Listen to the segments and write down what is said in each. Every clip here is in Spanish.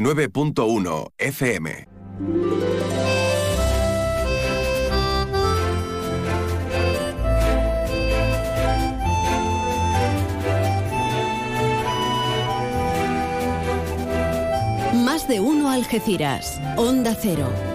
9.1 FM. Más de uno Algeciras. Onda Cero.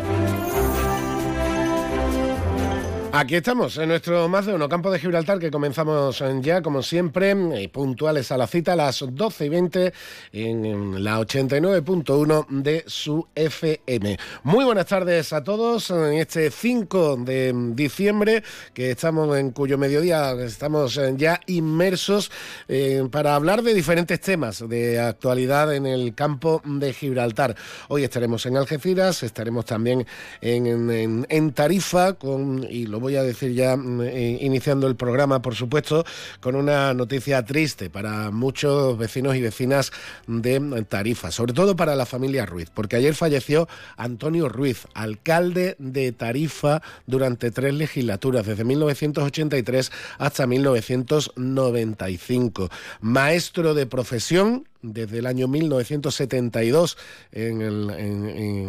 Aquí estamos, en nuestro más de uno campo de Gibraltar, que comenzamos ya, como siempre, puntuales a la cita, a las 12 y 20 en la 89.1 de su FM. Muy buenas tardes a todos en este 5 de diciembre, que estamos en cuyo mediodía estamos ya inmersos eh, para hablar de diferentes temas de actualidad en el campo de Gibraltar. Hoy estaremos en Algeciras, estaremos también en, en Tarifa, con, y lo voy a decir ya mm, eh, iniciando el programa, por supuesto, con una noticia triste para muchos vecinos y vecinas de Tarifa, sobre todo para la familia Ruiz, porque ayer falleció Antonio Ruiz, alcalde de Tarifa durante tres legislaturas, desde 1983 hasta 1995. Maestro de profesión, desde el año 1972 en,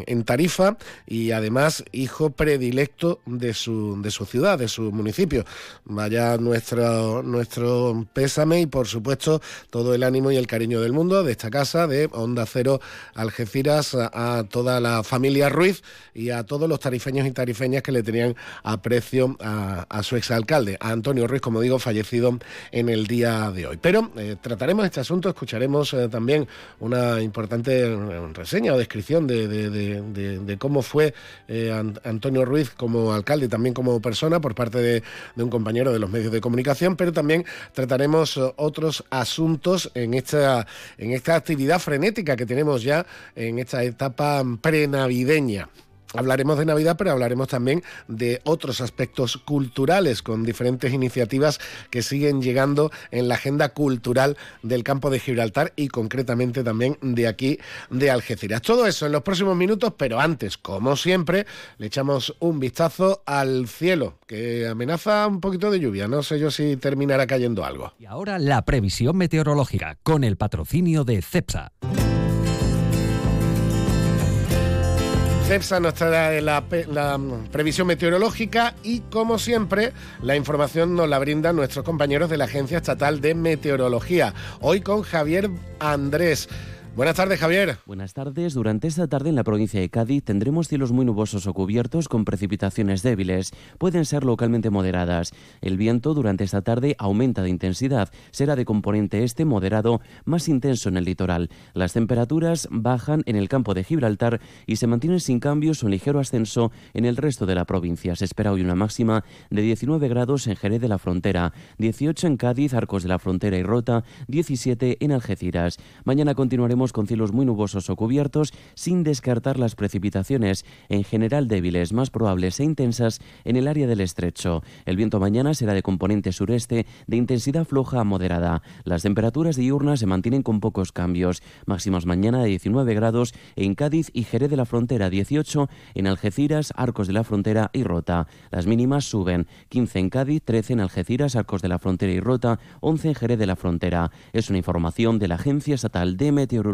en, Tarifa y además hijo predilecto de su, de su ciudad, de su municipio. Vaya nuestro, nuestro pésame y por supuesto todo el ánimo y el cariño del mundo de esta casa de Onda Cero Algeciras a, toda la familia Ruiz y a todos los tarifeños y tarifeñas que le tenían aprecio a, a su exalcalde, a Antonio Ruiz, como digo, fallecido en el día de hoy. Pero eh, trataremos este asunto, escucharemos eh, también una importante reseña o descripción de, cómo fue eh, Antonio Ruiz como alcalde y también como persona por parte de, un compañero de los medios de comunicación, pero también trataremos otros asuntos en esta, en esta actividad frenética que tenemos ya en esta etapa prenavideña. Hablaremos de Navidad, pero hablaremos también de otros aspectos culturales con diferentes iniciativas que siguen llegando en la agenda cultural del campo de Gibraltar y concretamente también de aquí de Algeciras. Todo eso en los próximos minutos, pero antes, como siempre, le echamos un vistazo al cielo, que amenaza un poquito de lluvia. No sé yo si terminará cayendo algo. Y ahora la previsión meteorológica con el patrocinio de CEPSA. CEPSA nos trae la, la, previsión meteorológica y, como siempre, la información nos la brindan nuestros compañeros de la Agencia Estatal de Meteorología. Hoy con Javier Andrés. Buenas tardes, Javier. Buenas tardes. Durante esta tarde en la provincia de Cádiz tendremos cielos muy nubosos o cubiertos con precipitaciones débiles. Pueden ser localmente moderadas. El viento durante esta tarde aumenta de intensidad. Será de componente este moderado, más intenso en el litoral. Las temperaturas bajan en el campo de Gibraltar y se mantienen sin cambios o ligero ascenso en el resto de la provincia. Se espera hoy una máxima de 19 grados en Jerez de la Frontera, 18 en Cádiz, Arcos de la Frontera y Rota, 17 en Algeciras. Mañana continuaremos con cielos muy nubosos o cubiertos, sin descartar las precipitaciones, en general débiles, más probables e intensas en el área del estrecho. El viento mañana será de componente sureste, de intensidad floja a moderada. Las temperaturas diurnas se mantienen con pocos cambios. Máximas mañana de 19 grados en Cádiz y Jerez de la Frontera, 18 en Algeciras, Arcos de la Frontera y Rota. Las mínimas suben, 15 en Cádiz, 13 en Algeciras, Arcos de la Frontera y Rota, 11 en Jerez de la Frontera. Es una información de la Agencia Estatal de Meteorología.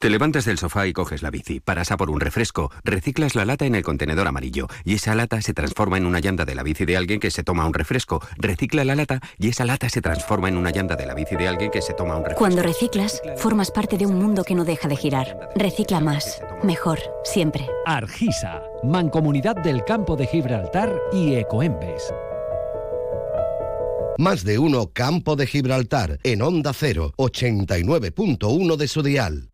Te levantas del sofá y coges la bici, paras a por un refresco, reciclas la lata en el contenedor amarillo y esa lata se transforma en una llanta de la bici de alguien que se toma un refresco, recicla la lata y esa lata se transforma en una llanta de la bici de alguien que se toma un refresco. Cuando reciclas, formas parte de un mundo que no deja de girar. Recicla más, mejor, siempre. Argisa, Mancomunidad del Campo de Gibraltar y Ecoembes. Más de uno Campo de Gibraltar en Onda 0, 89.1 de su dial.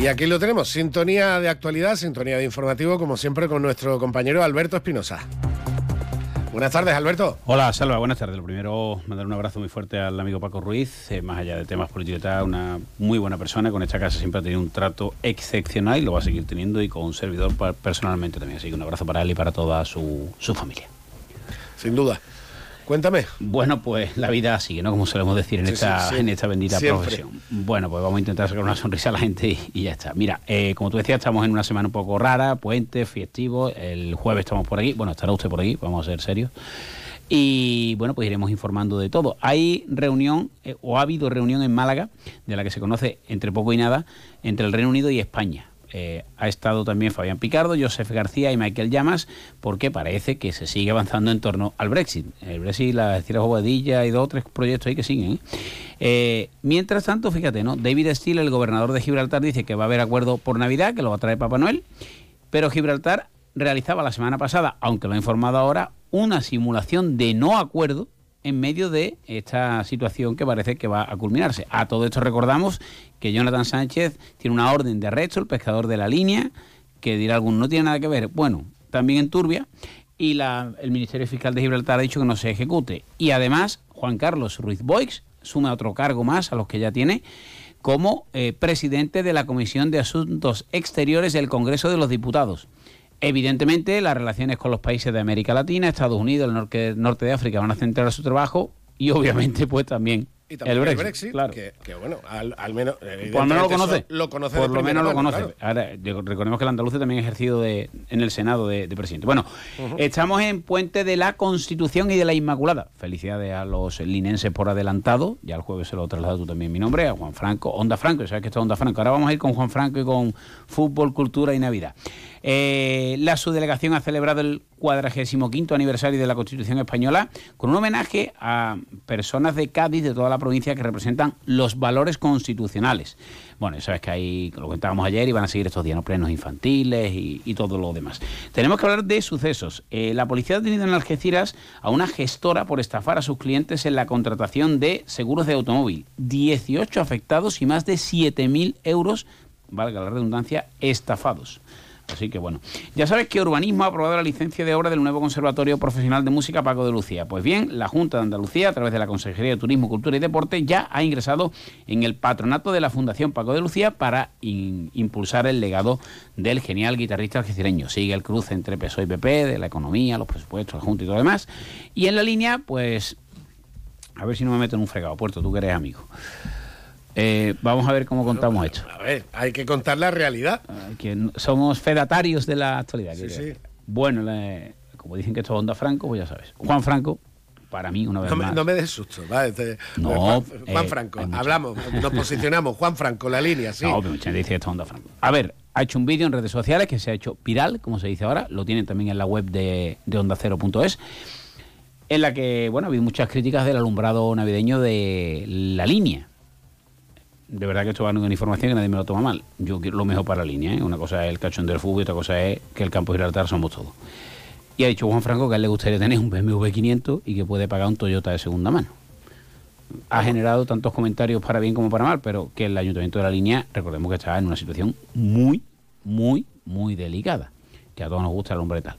Y aquí lo tenemos, sintonía de actualidad, sintonía de informativo, como siempre, con nuestro compañero Alberto Espinosa. Buenas tardes, Alberto. Hola, Salva, buenas tardes. Lo primero, mandar un abrazo muy fuerte al amigo Paco Ruiz, eh, más allá de temas políticos, una muy buena persona. Con esta casa siempre ha tenido un trato excepcional y lo va a seguir teniendo y con un servidor personalmente también. Así que un abrazo para él y para toda su, su familia. Sin duda. Cuéntame. Bueno, pues la vida sigue, ¿no? Como solemos decir en, esta, en esta bendita profesión. Bueno, pues vamos a intentar sacar una sonrisa a la gente y, ya está. Mira, eh, como tú decías, estamos en una semana un poco rara, puente, festivo. El jueves estamos por aquí. Bueno, estará usted por aquí, vamos a ser serios. Y bueno, pues iremos informando de todo. Hay reunión, eh, o ha habido reunión en Málaga, de la que se conoce entre poco y nada, entre el Reino Unido y España. Eh, ha estado también Fabián Picardo, Joseph García y Michael Llamas, porque parece que se sigue avanzando en torno al Brexit. El Brexit, la Estira Bobadilla y dos o tres proyectos ahí que siguen. ¿eh? Eh, mientras tanto, fíjate, ¿no? David Steele, el gobernador de Gibraltar, dice que va a haber acuerdo por Navidad, que lo va a traer Papá Noel, pero Gibraltar realizaba la semana pasada, aunque lo ha informado ahora, una simulación de no acuerdo en medio de esta situación que parece que va a culminarse. A todo esto recordamos que Jonathan Sánchez tiene una orden de arresto, el pescador de la línea, que dirá algún no tiene nada que ver, bueno, también en Turbia, y la, el Ministerio Fiscal de Gibraltar ha dicho que no se ejecute. Y además, Juan Carlos Ruiz Boix suma otro cargo más a los que ya tiene como eh, presidente de la Comisión de Asuntos Exteriores del Congreso de los Diputados. Evidentemente, las relaciones con los países de América Latina, Estados Unidos, el norte, norte de África van a centrar su trabajo y obviamente pues también y también el Brexit, claro. que, bueno, al, menos... Por lo menos lo conoce. Lo conoce Por lo menos lo conoce. Ahora, recordemos que el andaluz también ha ejercido de, en el Senado de, presidente. Bueno, estamos en Puente de la Constitución y de la Inmaculada. Felicidades a los linenses por adelantado. Ya el jueves se lo traslado tú también mi nombre, a Juan Franco. Onda Franco, sabes que esto es Onda Franco. Ahora vamos a ir con Juan Franco y con fútbol, cultura y Navidad. Eh, la subdelegación ha celebrado el 45 aniversario de la Constitución Española con un homenaje a personas de Cádiz, de toda la provincia, que representan los valores constitucionales. Bueno, sabes que ahí, lo comentábamos ayer, iban a seguir estos días, plenos infantiles y, todo lo demás. Tenemos que hablar de sucesos. Eh, la policía ha tenido en Algeciras a una gestora por estafar a sus clientes en la contratación de seguros de automóvil. 18 afectados y más de 7.000 euros, valga la redundancia, estafados. Así que bueno, ya sabes que Urbanismo ha aprobado la licencia de obra del nuevo Conservatorio Profesional de Música Paco de Lucía. Pues bien, la Junta de Andalucía, a través de la Consejería de Turismo, Cultura y Deporte, ya ha ingresado en el patronato de la Fundación Paco de Lucía para impulsar el legado del genial guitarrista algecireño. Sigue el cruce entre PSOE y PP, de la economía, los presupuestos, la Junta y todo lo demás. Y en la línea, pues, a ver si no me meto en un fregado, Puerto, tú que eres amigo. Eh, vamos a ver cómo contamos esto. A ver, hay que contar la realidad. Que somos fedatarios de la actualidad. Bueno, como dicen que esto es Onda Franco, pues ya sabes. Juan Franco, para mí, una vez no más. Me, no me des susto, este, no, Juan, eh, Franco, hablamos, nos posicionamos. Juan Franco, la línea, sí. No, pero mucha dice esto Onda Franco. A ver, ha hecho un vídeo en redes sociales que se ha hecho viral, como se dice ahora, lo tienen también en la web de, de ondacero.es, en la que, bueno, ha habido muchas críticas del alumbrado navideño de la línea de verdad que esto va a una información que nadie me lo toma mal. Yo quiero lo mejor para la línea. ¿eh? Una cosa es el cachón del fútbol y otra cosa es que el campo de Gibraltar somos todos. Y ha dicho Juan Franco que a él le gustaría tener un BMW 500 y que puede pagar un Toyota de segunda mano. Ha generado tantos comentarios para bien como para mal, pero que el ayuntamiento de la línea, recordemos que está en una situación muy, muy, muy delicada. Que a todos nos gusta el hombre tal.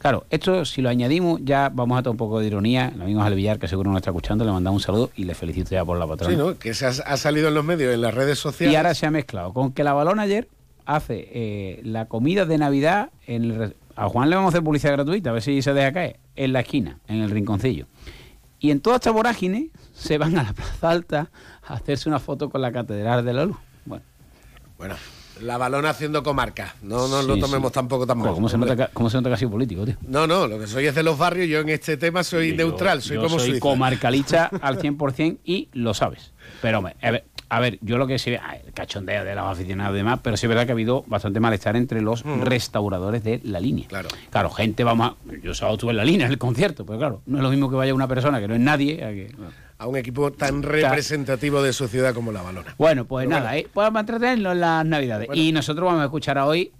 Claro, esto si lo añadimos, ya vamos a tener un poco de ironía. El amigo Villar, que seguro nos está escuchando, le mandamos un saludo y le felicito ya por la patrona. Sí, ¿no? Que se ha, salido en los medios, en las redes sociales. Y ahora se ha mezclado con que la balón ayer hace eh, la comida de Navidad en el, a Juan le vamos a hacer publicidad gratuita, a ver si se deja caer, en la esquina, en el rinconcillo. Y en toda esta vorágine se van a la Plaza Alta a hacerse una foto con la Catedral de la Luz. Bueno. Bueno. La balona haciendo comarca. No nos lo tomemos tampoco tan mal. ¿Cómo se, nota, ¿Cómo se nota que ha sido político, tío? No, no, lo que soy es de los barrios. Yo en este tema soy neutral, soy yo como soy comarcalista al 100% y lo sabes. Pero, a ver, a ver, yo lo que sé, el cachondeo de los aficionados y demás, pero sí es verdad que ha habido bastante malestar entre los restauradores de la línea. Claro. Claro, gente, vamos a. Yo sábado estuve en la línea, en el concierto, pero claro, no es lo mismo que vaya una persona que no es nadie. A que, a un equipo tan representativo de su ciudad como la Balona. Bueno, pues nada, ¿eh? podemos entretenernos en las Navidades. Y nosotros vamos a escuchar a hoy,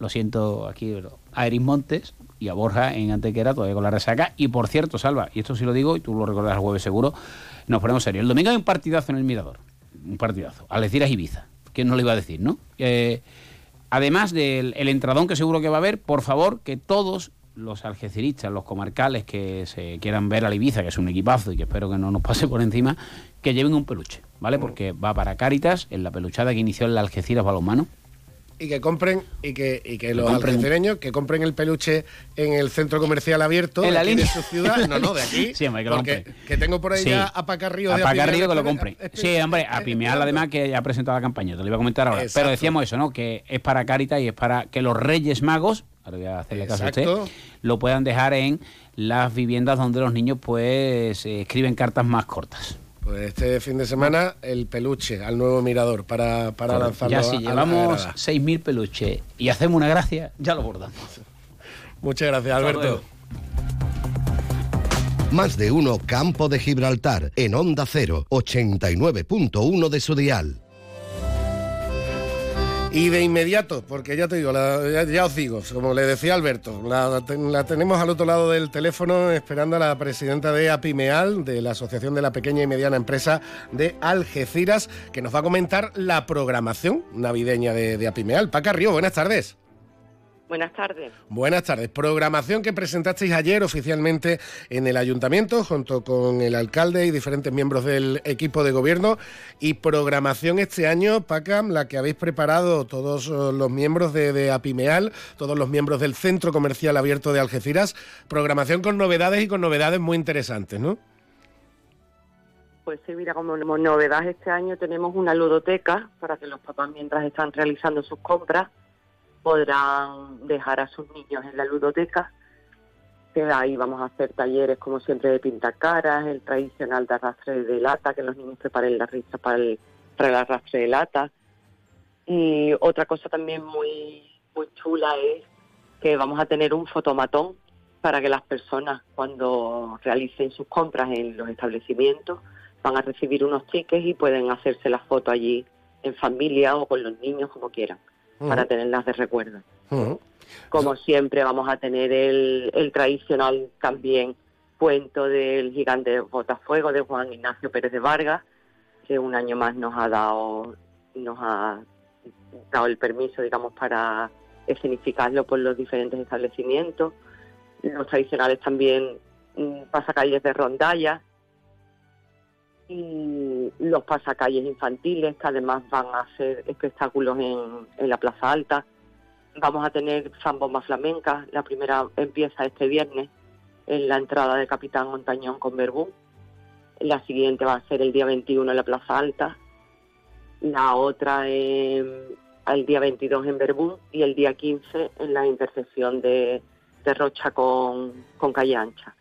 lo siento aquí, a Eris Montes y a Borja en Antequera, todavía con la resaca. Y por cierto, Salva, y esto sí lo digo, y tú lo recordarás el jueves seguro, nos ponemos serio. El domingo hay un partidazo en el Mirador. Un partidazo. Algeciras Ibiza. ¿Quién no lo iba a decir, no? Eh, además del el entradón que seguro que va a haber, por favor, que todos los algeciristas, los comarcales que se quieran ver a Ibiza, que es un equipazo y que espero que no nos pase por encima, que lleven un peluche, ¿vale? Porque va para Cáritas, en la peluchada que inició en la Algeciras Balonmano y que compren y que, y que los algecireños que compren el peluche en el centro comercial abierto ¿En la de, su ciudad, no, no, de aquí. Sí, hombre, que porque que tengo por ahí ya a Pacarrío. A Pacarrío que lo compren. Sí, hombre, a Pimeal además que ya ha presentado la campaña, te lo iba a comentar ahora. Pero decíamos eso, ¿no? Que es para Carita y es para que los Reyes Magos, ahora voy a hacerle caso a usted, lo puedan dejar en las viviendas donde los niños pues eh, escriben cartas más cortas. Pues este fin de semana el peluche al nuevo mirador para, para lanzarlo. Ya si llevamos 6.000 peluches y hacemos una gracia, ya lo bordamos. Muchas gracias, Alberto. Más de uno Campo de Gibraltar en Onda 0, 89.1 de su dial. Y de inmediato, porque ya te digo, ya, os digo, como le decía Alberto, la, tenemos al otro lado del teléfono esperando a la presidenta de APIMEAL, de la Asociación de la Pequeña y Mediana Empresa de Algeciras, que nos va a comentar la programación navideña de, de APIMEAL. Paca Río, buenas tardes. Buenas tardes. Buenas tardes. Programación que presentasteis ayer oficialmente en el ayuntamiento junto con el alcalde y diferentes miembros del equipo de gobierno. Y programación este año, Pacam, la que habéis preparado todos eh, los miembros de, Apimeal, todos los miembros del Centro Comercial Abierto de Algeciras. Programación con novedades y con novedades muy interesantes, ¿no? Pues sí, mira, como novedad este año tenemos una ludoteca para que los papás mientras están realizando sus compras podrán dejar a sus niños en la ludoteca, que ahí vamos a hacer talleres como siempre de pintacaras, el tradicional de arrastre de lata, que los niños preparen la risa para el, para el arrastre de lata. Y otra cosa también muy, muy chula es que vamos a tener un fotomatón para que las personas cuando realicen sus compras en los establecimientos van a recibir unos tickets y pueden hacerse la foto allí en familia o con los niños como quieran para tenerlas de recuerdo. Como siempre vamos a tener el, el tradicional también cuento del gigante Botafuego de Juan Ignacio Pérez de Vargas, que un año más nos ha dado, nos ha dado el permiso, digamos, para escenificarlo por los diferentes establecimientos. Los tradicionales también mm, pasacalles de rondalla, y los pasacalles infantiles, que además van a hacer espectáculos en, en la Plaza Alta. Vamos a tener zambomba flamenca, la primera empieza este viernes en la entrada de Capitán Montañón con Verbú. La siguiente va a ser el día 21 en la Plaza Alta. La otra el día 22 en Verbú y el día 15 en la intersección de, de Rocha con, con Calle Ancha.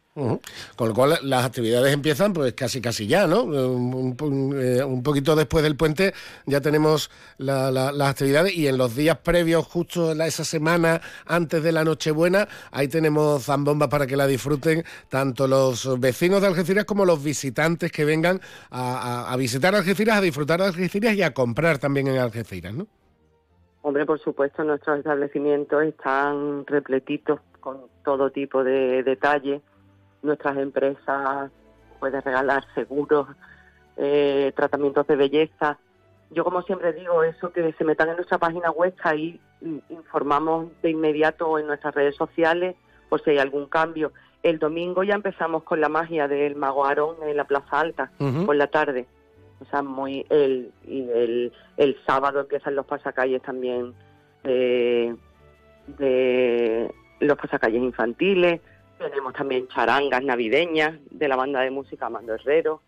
Con lo cual las actividades empiezan pues casi casi ya, ¿no? Un, eh, poquito después del puente ya tenemos las actividades y en los días previos, justo esa semana antes de la Nochebuena, ahí tenemos zambomba para que la disfruten tanto los vecinos de Algeciras como los visitantes que vengan a, visitar Algeciras, a disfrutar de Algeciras y a comprar también en Algeciras, ¿no? Hombre, por supuesto, nuestros establecimientos están repletitos con todo tipo de detalles nuestras empresas pueden regalar seguros, eh, tratamientos de belleza. Yo, como siempre digo, eso que se metan en nuestra página web, ahí informamos de inmediato en nuestras redes sociales por si hay algún cambio. El domingo ya empezamos con la magia del Mago Aarón en la Plaza Alta, por la tarde. O sea, muy el, y el, el sábado empiezan los pasacalles también de, de los pasacalles infantiles. Tenemos también charangas navideñas de la banda de música Mando Herrero.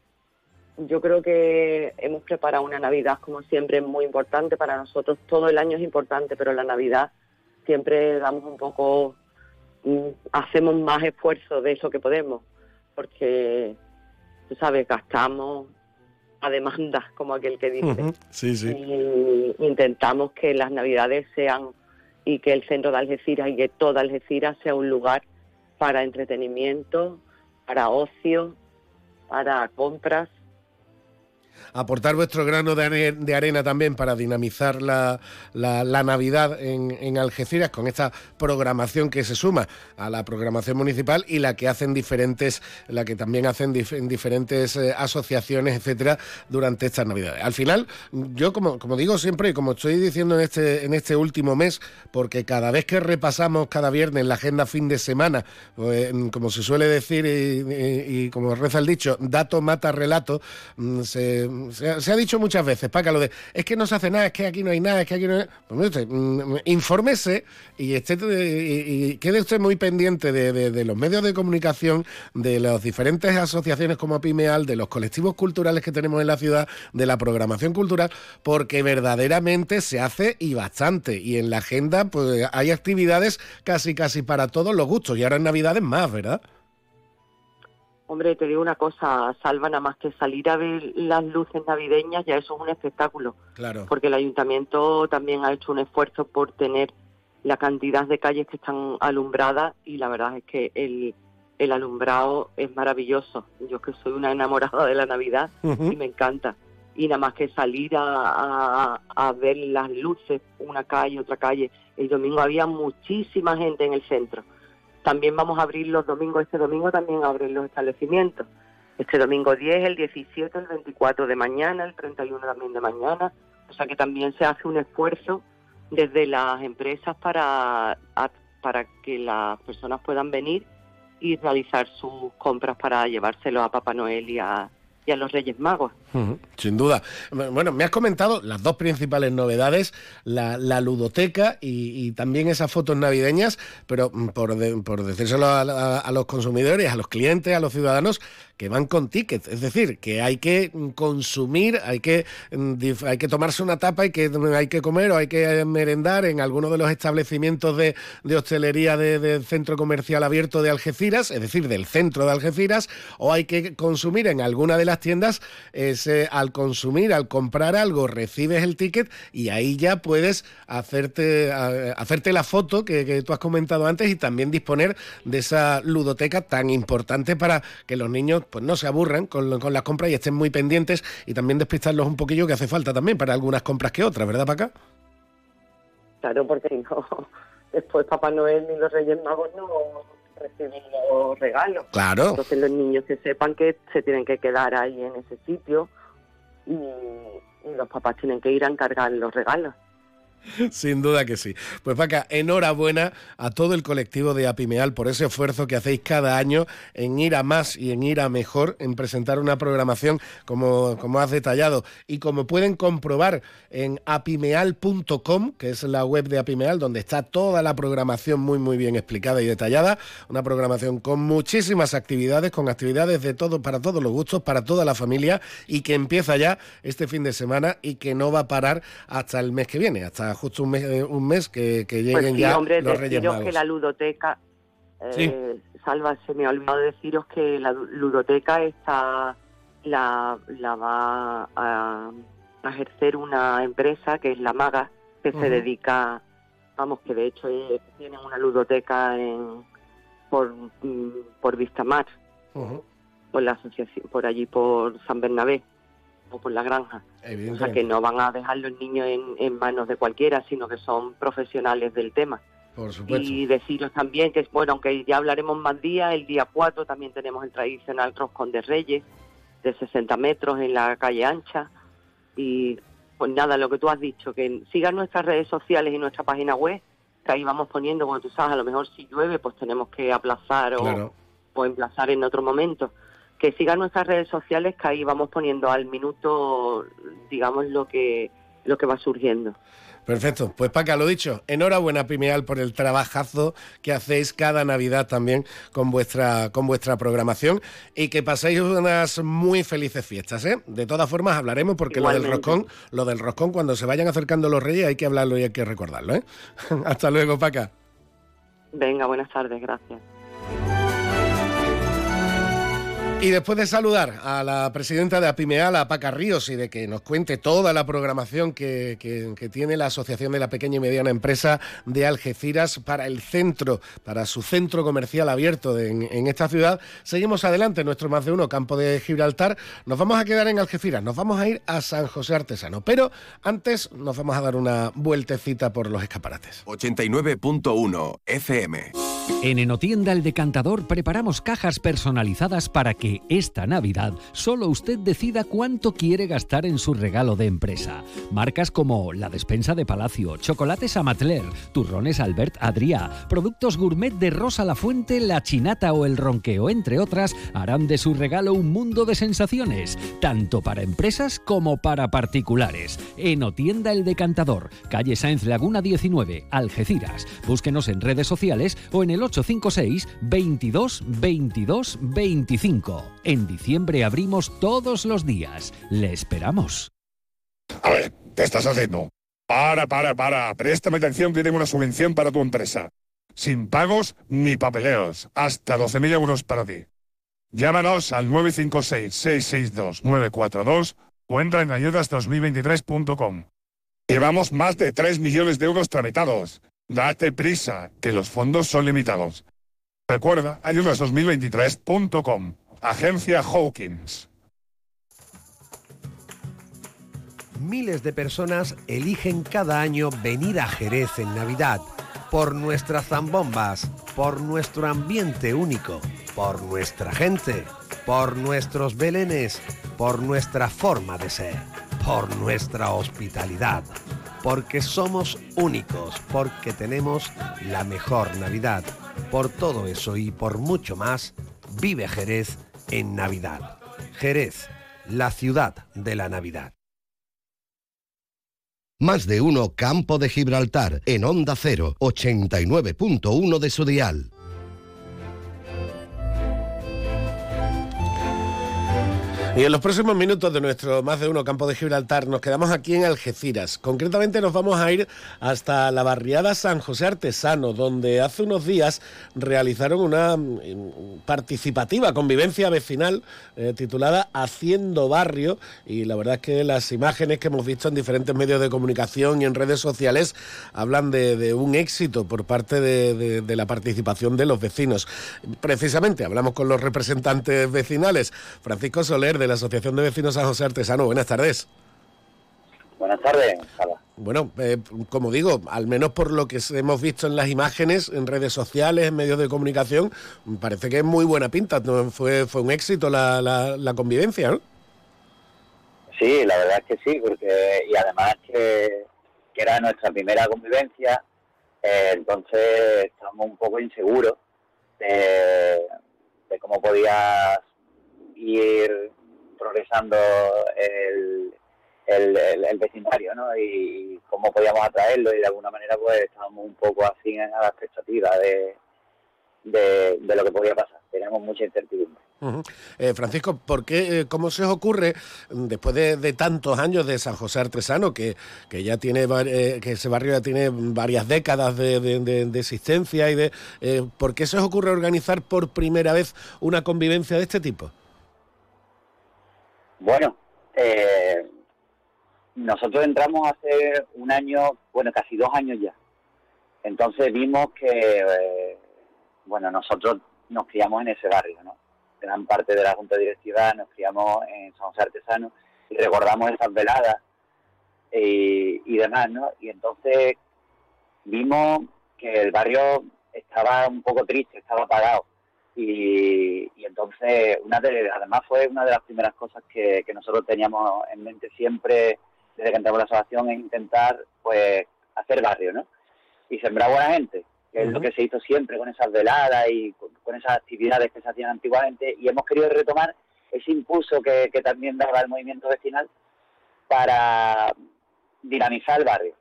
Yo creo que hemos preparado una Navidad, como siempre, muy importante para nosotros. Todo el año es importante, pero la Navidad siempre damos un poco, mm, hacemos más esfuerzo de eso que podemos, porque, tú sabes, gastamos a demanda, como aquel que dice. Sí, sí. Y intentamos que las Navidades sean y que el centro de Algeciras y que toda Algeciras sea un lugar para entretenimiento, para ocio, para compras. Aportar vuestro grano de, arena también para dinamizar la, Navidad en, Algeciras con esta programación que se suma a la programación municipal y la que hacen diferentes, la que también hacen diferentes eh, asociaciones, etcétera, durante estas Navidades. Al final, yo como, como digo siempre y como estoy diciendo en este, en este último mes, porque cada vez que repasamos cada viernes la agenda fin de semana, pues, como se suele decir y, como reza el dicho, dato mata relato, mm, se, ha dicho muchas veces, Paca, lo de es que no se hace nada, es que aquí no hay nada, es que aquí no hay Pues mm, infórmese y, esté, y, quede usted muy pendiente de, los medios de comunicación, de las diferentes asociaciones como Apimeal, de los colectivos culturales que tenemos en la ciudad, de la programación cultural, porque verdaderamente se hace y bastante. Y en la agenda pues hay actividades casi casi para todos los gustos. Y ahora en Navidades más, ¿verdad? Hombre, te digo una cosa, Salva, nada más que salir a ver las luces navideñas, ya eso es un espectáculo. Claro. Porque el ayuntamiento también ha hecho un esfuerzo por tener la cantidad de calles que están alumbradas y la verdad es que el, el alumbrado es maravilloso. Yo que soy una enamorada de la Navidad y me encanta. Y nada más que salir a, a ver las luces, una calle, otra calle. El domingo había muchísima gente en el centro también vamos a abrir los domingos, este domingo también abren los establecimientos. Este domingo 10, el 17, el 24 de mañana, el 31 también de mañana. O sea que también se hace un esfuerzo desde las empresas para, para que las personas puedan venir y realizar sus compras para llevárselo a Papá Noel y a, y a los Reyes Magos. Sin duda. Bueno, me has comentado las dos principales novedades, la, ludoteca y, también esas fotos navideñas, pero mm, por, por decírselo a, los consumidores, a los clientes, a los ciudadanos, que van con tickets. Es decir, que hay que mm, consumir, hay que, mm, hay que tomarse una tapa, hay que, hay que comer o hay que merendar en alguno de los establecimientos de, hostelería del centro comercial abierto de Algeciras, es decir, del centro de Algeciras, o hay que consumir en alguna de las tiendas, al consumir, al comprar algo, recibes el ticket y ahí ya puedes hacerte, hacerte la foto que, tú has comentado antes y también disponer de esa ludoteca tan importante para que los niños pues no se aburran con, con las compras y estén muy pendientes y también despistarlos un poquillo que hace falta también para algunas compras que otras, ¿verdad, Paca? Claro, porque no, después Papá Noel ni los Reyes Magos no reciben los regalos. Claro. Entonces los niños que sepan que se tienen que quedar ahí en ese sitio y, y los papás tienen que ir a encargar los regalos. Sin duda que sí. Pues Paca, enhorabuena a todo el colectivo de Apimeal por ese esfuerzo que hacéis cada año en ir a más y en ir a mejor, en presentar una programación como, como has detallado. Y como pueden comprobar en apimeal.com, que es la web de Apimeal, donde está toda la programación muy muy bien explicada y detallada. Una programación con muchísimas actividades, con actividades de todo, para todos los gustos, para toda la familia, y que empieza ya este fin de semana y que no va a parar hasta el mes que viene, hasta justo un mes, eh, un mes que, que pues lleguen ya los Reyes Magos. que la ludoteca, eh, Salva, se me ha olvidado deciros que la ludoteca está la, la va a, ejercer una empresa que es la Maga, que se dedica, vamos, que de hecho tienen una ludoteca en, por, mm, por Vistamar, por la asociación, por allí por San Bernabé por la granja. O sea que no van a dejar los niños en, manos de cualquiera, sino que son profesionales del tema. Por supuesto. Y deciros también que, bueno, aunque ya hablaremos más días, el día 4 también tenemos el tradicional roscón de Reyes, de 60 metros en la calle ancha. Y pues nada, lo que tú has dicho, que sigan nuestras redes sociales y nuestra página web, que ahí vamos poniendo, como tú sabes, a lo mejor si llueve, pues tenemos que aplazar o, o emplazar en otro momento que sigan nuestras redes sociales que ahí vamos poniendo al minuto, digamos, lo que, lo que va surgiendo. Perfecto, pues Paca, lo dicho, enhorabuena Pimeal por el trabajazo que hacéis cada Navidad también con vuestra, con vuestra programación y que paséis unas muy felices fiestas, ¿eh? De todas formas hablaremos porque lo del roscón, lo del roscón cuando se vayan acercando los reyes hay que hablarlo y hay que recordarlo, ¿eh? Hasta luego, Paca. Venga, buenas tardes, gracias. Y después de saludar a la presidenta de Apimeal, a Paca Ríos, y de que nos cuente toda la programación que, tiene la Asociación de la Pequeña y Mediana Empresa de Algeciras para el centro, para su centro comercial abierto en, esta ciudad, seguimos adelante en nuestro más de uno campo de Gibraltar. Nos vamos a quedar en Algeciras, nos vamos a ir a San José Artesano, pero antes nos vamos a dar una vueltecita por los escaparates. 89.1 FM. En Enotienda El Decantador preparamos cajas personalizadas para que esta Navidad solo usted decida cuánto quiere gastar en su regalo de empresa. Marcas como la despensa de Palacio, chocolates Amatler, turrones Albert Adrià, productos gourmet de Rosa La Fuente, La Chinata o El Ronqueo, entre otras, harán de su regalo un mundo de sensaciones, tanto para empresas como para particulares. Enotienda El Decantador, calle Sáenz Laguna 19, Algeciras. Búsquenos en redes sociales o en el 856 22 22 25. En diciembre abrimos todos los días. Le esperamos. A ver, ¿qué estás haciendo? Para, para, para. Préstame atención que una subvención para tu empresa. Sin pagos ni papeleos. Hasta 12.000 euros para ti. Llámanos al 956-662-942 o entra en ayudas2023.com. Llevamos más de 3 millones de euros tramitados. Date prisa, que los fondos son limitados. Recuerda, ayudas2023.com. Agencia Hawkins. Miles de personas eligen cada año venir a Jerez en Navidad por nuestras zambombas, por nuestro ambiente único, por nuestra gente, por nuestros belenes, por nuestra forma de ser, por nuestra hospitalidad porque somos únicos, porque tenemos la mejor Navidad. Por todo eso y por mucho más, vive Jerez en Navidad. Jerez, la ciudad de la Navidad. Más de uno Campo de Gibraltar en Onda 0, 89.1 de su dial. Y en los próximos minutos de nuestro más de uno campo de Gibraltar nos quedamos aquí en Algeciras. Concretamente nos vamos a ir hasta la barriada San José Artesano, donde hace unos días realizaron una mm, participativa convivencia vecinal eh, titulada Haciendo Barrio. Y la verdad es que las imágenes que hemos visto en diferentes medios de comunicación y en redes sociales hablan de, un éxito por parte de, de la participación de los vecinos. Precisamente hablamos con los representantes vecinales, Francisco Soler de la Asociación de Vecinos San José Artesano. Buenas tardes. Buenas tardes. Bueno, eh, como digo, al menos por lo que hemos visto en las imágenes, en redes sociales, en medios de comunicación, parece que es muy buena pinta. Fue, fue un éxito la, la, convivencia, ¿no? Sí, la verdad es que sí, porque y además que, era nuestra primera convivencia, eh, entonces estamos un poco inseguros de, de cómo podía ir progresando el, vecindario, ¿no? Y cómo podíamos atraerlo y de alguna manera pues estábamos un poco así en la expectativa de, de, lo que podía pasar. Tenemos mucha incertidumbre. Eh, Francisco, ¿por qué, eh, cómo se os ocurre, después de, tantos años de San José Artesano, que, que ya tiene, eh, que ese barrio ya tiene varias décadas de, de existencia y de, ¿por qué se os ocurre organizar por primera vez una convivencia de este tipo? Bueno, eh, nosotros entramos hace un año, bueno, casi dos años ya. Entonces vimos que, eh, bueno, nosotros nos criamos en ese barrio, ¿no? Gran parte de la Junta Directiva nos criamos en San José Artesano y recordamos esas veladas y, y demás, ¿no? Y entonces vimos que el barrio estaba un poco triste, estaba apagado. Y, entonces, una de, además fue una de las primeras cosas que, nosotros teníamos en mente siempre desde que entramos la asociación es intentar pues hacer barrio, ¿no? Y sembrar buena gente, que es lo que se hizo siempre con esas veladas y con, esas actividades que se hacían antiguamente y hemos querido retomar ese impulso que, también daba el movimiento vecinal para dinamizar el barrio.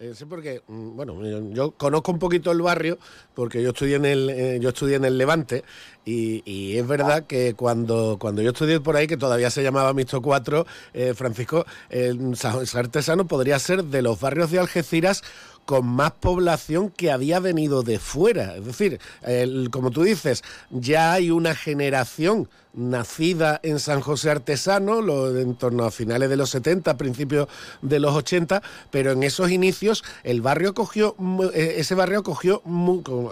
Eh, sí, porque, mm, bueno, yo conozco un poquito el barrio porque yo estudié en el, eh, yo estudié en el Levante y, es verdad que cuando, cuando yo estudié por ahí, que todavía se llamaba Mixto 4, eh, Francisco, el San Artesano podría ser de los barrios de Algeciras con más población que había venido de fuera. Es decir, como tú dices, ya hay una generación nacida en San José Artesano, lo, en torno a finales de los 70, principios de los 80, pero en esos inicios el barrio cogió, eh, ese barrio cogió,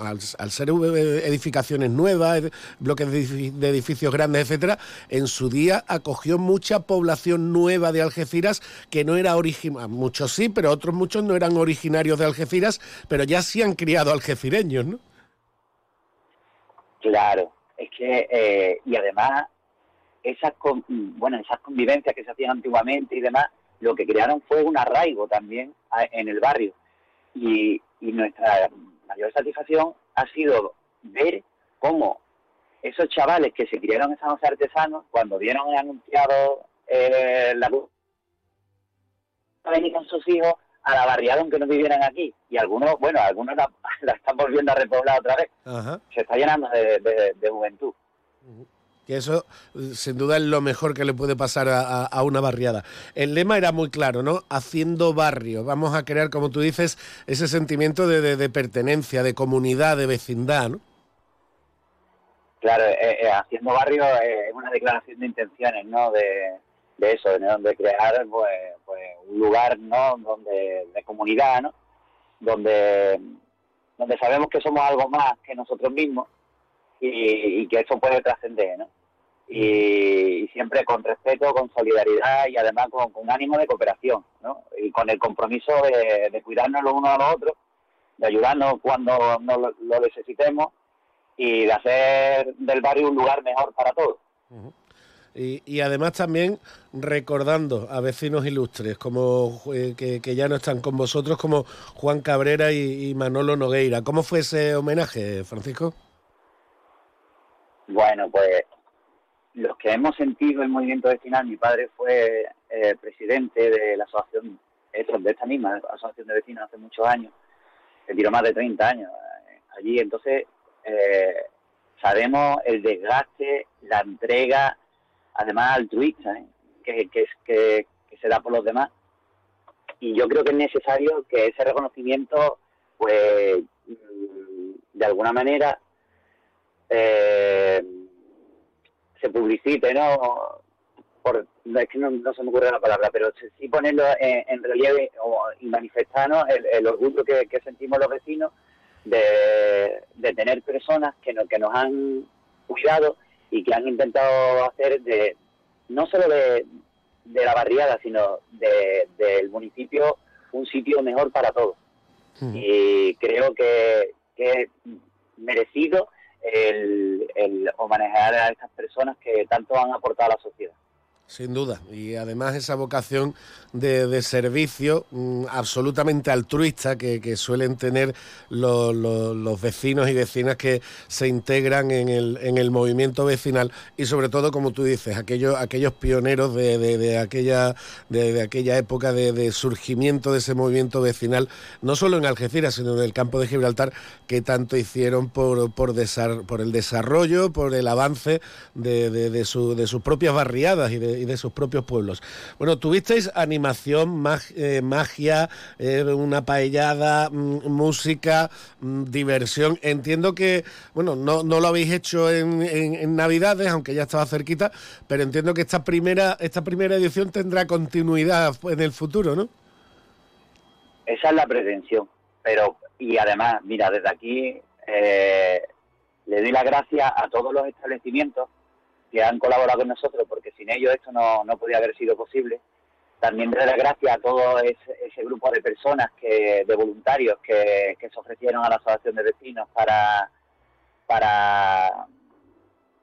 al, ser edificaciones nuevas, bloques de edificios grandes, etcétera, en su día acogió mucha población nueva de Algeciras que no era original, muchos sí, pero otros muchos no eran originarios de Algeciras, pero ya sí han criado algecireños, ¿no? Claro, es que, eh, y además, esas, bueno, esas convivencias que se hacían antiguamente y demás, lo que crearon fue un arraigo también en el barrio. Y, nuestra mayor satisfacción ha sido ver cómo esos chavales que se criaron en San José Artesanos, cuando vieron anunciado eh, la luz, venir con sus hijos a la barriada aunque no vivieran aquí. Y algunos, bueno, algunos la, están volviendo a repoblar otra vez. Se está llenando de, juventud. Que eso, sin duda, es lo mejor que le puede pasar a, una barriada. El lema era muy claro, ¿no? Haciendo barrio. Vamos a crear, como tú dices, ese sentimiento de, pertenencia, de comunidad, de vecindad, ¿no? Claro, eh, eh, haciendo barrio es una declaración de intenciones, ¿no? De, de eso, de crear pues, un lugar ¿no? donde de comunidad, ¿no? donde, donde sabemos que somos algo más que nosotros mismos y, que eso puede trascender. ¿no? Y, siempre con respeto, con solidaridad y además con, un ánimo de cooperación ¿no? y con el compromiso de, cuidarnos los unos a los otros, de ayudarnos cuando lo, necesitemos y de hacer del barrio un lugar mejor para todos. Y, además también recordando a vecinos ilustres como eh, que, ya no están con vosotros, como Juan Cabrera y, Manolo Nogueira. ¿Cómo fue ese homenaje, Francisco? Bueno, pues los que hemos sentido el movimiento vecinal, mi padre fue eh, presidente de la asociación, de esta misma asociación de vecinos hace muchos años, se tiró más de 30 años eh, allí, entonces sabemos el desgaste, la entrega, además altruista, ¿eh? que, que, que, se da por los demás. Y yo creo que es necesario que ese reconocimiento, pues, mm, de alguna manera, eh, se publicite, ¿no? Por, es que no, se me ocurre la palabra, pero sí ponerlo en, relieve y manifestarnos el, orgullo que, sentimos los vecinos de, de tener personas que, que nos han cuidado y que han intentado hacer de no solo de, la barriada, sino del municipio un sitio mejor para todos. Y creo que, que es merecido el, el homenajear a estas personas que tanto han aportado a la sociedad. Sin duda, y además esa vocación de, servicio mm, absolutamente altruista que, suelen tener los, vecinos y vecinas que se integran en el, en el, movimiento vecinal y sobre todo, como tú dices, aquellos, aquellos pioneros de, aquella, de, aquella época de, surgimiento de ese movimiento vecinal, no solo en Algeciras, sino en el campo de Gibraltar, que tanto hicieron por, por, por el desarrollo, por el avance de, su, de sus propias barriadas y de de sus propios pueblos. Bueno, tuvisteis animación, eh, magia, eh, una paellada, mm, música, mm, diversión. Entiendo que, bueno, no, no lo habéis hecho en, en, Navidades, aunque ya estaba cerquita, pero entiendo que esta primera, esta primera edición tendrá continuidad en el futuro, ¿no? Esa es la pretensión, pero y además, mira, desde aquí eh, le doy las gracias a todos los establecimientos que han colaborado con nosotros, porque sin ellos esto no, no podía haber sido posible. También dar las gracias a todo ese, grupo de personas, que de voluntarios que, se ofrecieron a la Asociación de Vecinos para, para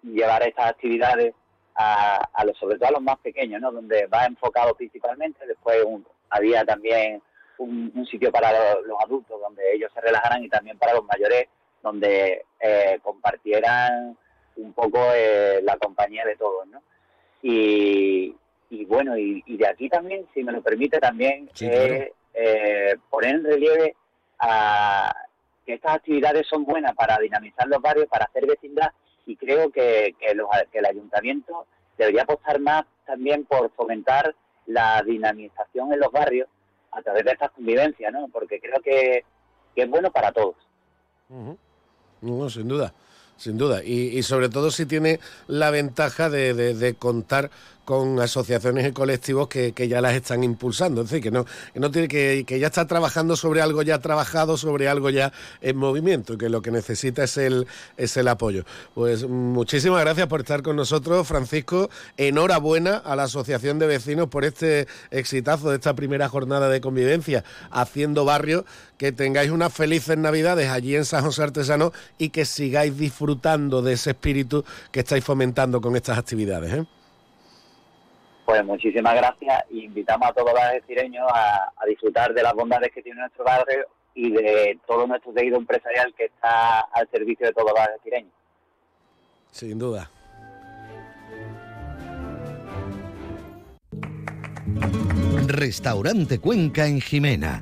llevar estas actividades a, a los, sobre todo a los más pequeños, ¿no? donde va enfocado principalmente. Después había también un, sitio para los, adultos donde ellos se relajaran y también para los mayores donde eh, compartieran un poco eh, la compañía de todos, ¿no? Y, bueno, y, de aquí también, si me lo permite, también eh, eh, poner en relieve a que estas actividades son buenas para dinamizar los barrios, para hacer vecindad, y creo que, que, que el ayuntamiento debería apostar más también por fomentar la dinamización en los barrios a través de estas convivencias, ¿no? Porque creo que, es bueno para todos. No, sin duda, sin duda. Y, sobre todo si tiene la ventaja de, contar con asociaciones y colectivos que, ya las están impulsando. Es decir, que no, tiene que, que ya está trabajando sobre algo ya trabajado, sobre algo ya en movimiento, que lo que necesita es el, es el apoyo. Pues muchísimas gracias por estar con nosotros, Francisco. Enhorabuena a la Asociación de Vecinos por este exitazo de esta primera jornada de convivencia haciendo barrio. Que tengáis unas felices Navidades allí en San José Artesano y que sigáis disfrutando de ese espíritu que estáis fomentando con estas actividades. ¿eh? Pues muchísimas gracias e invitamos a todos los algecireños a, disfrutar de las bondades que tiene nuestro barrio y de todo nuestro tejido empresarial que está al servicio de todos los algecireños. Sin duda. Restaurante Cuenca en Jimena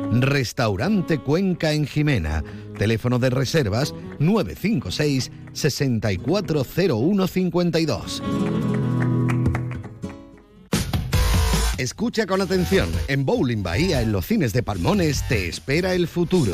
Restaurante Cuenca en Jimena. Teléfono de reservas 956 640152. Escucha con atención. En Bowling Bahía, en los cines de Palmones, te espera el futuro.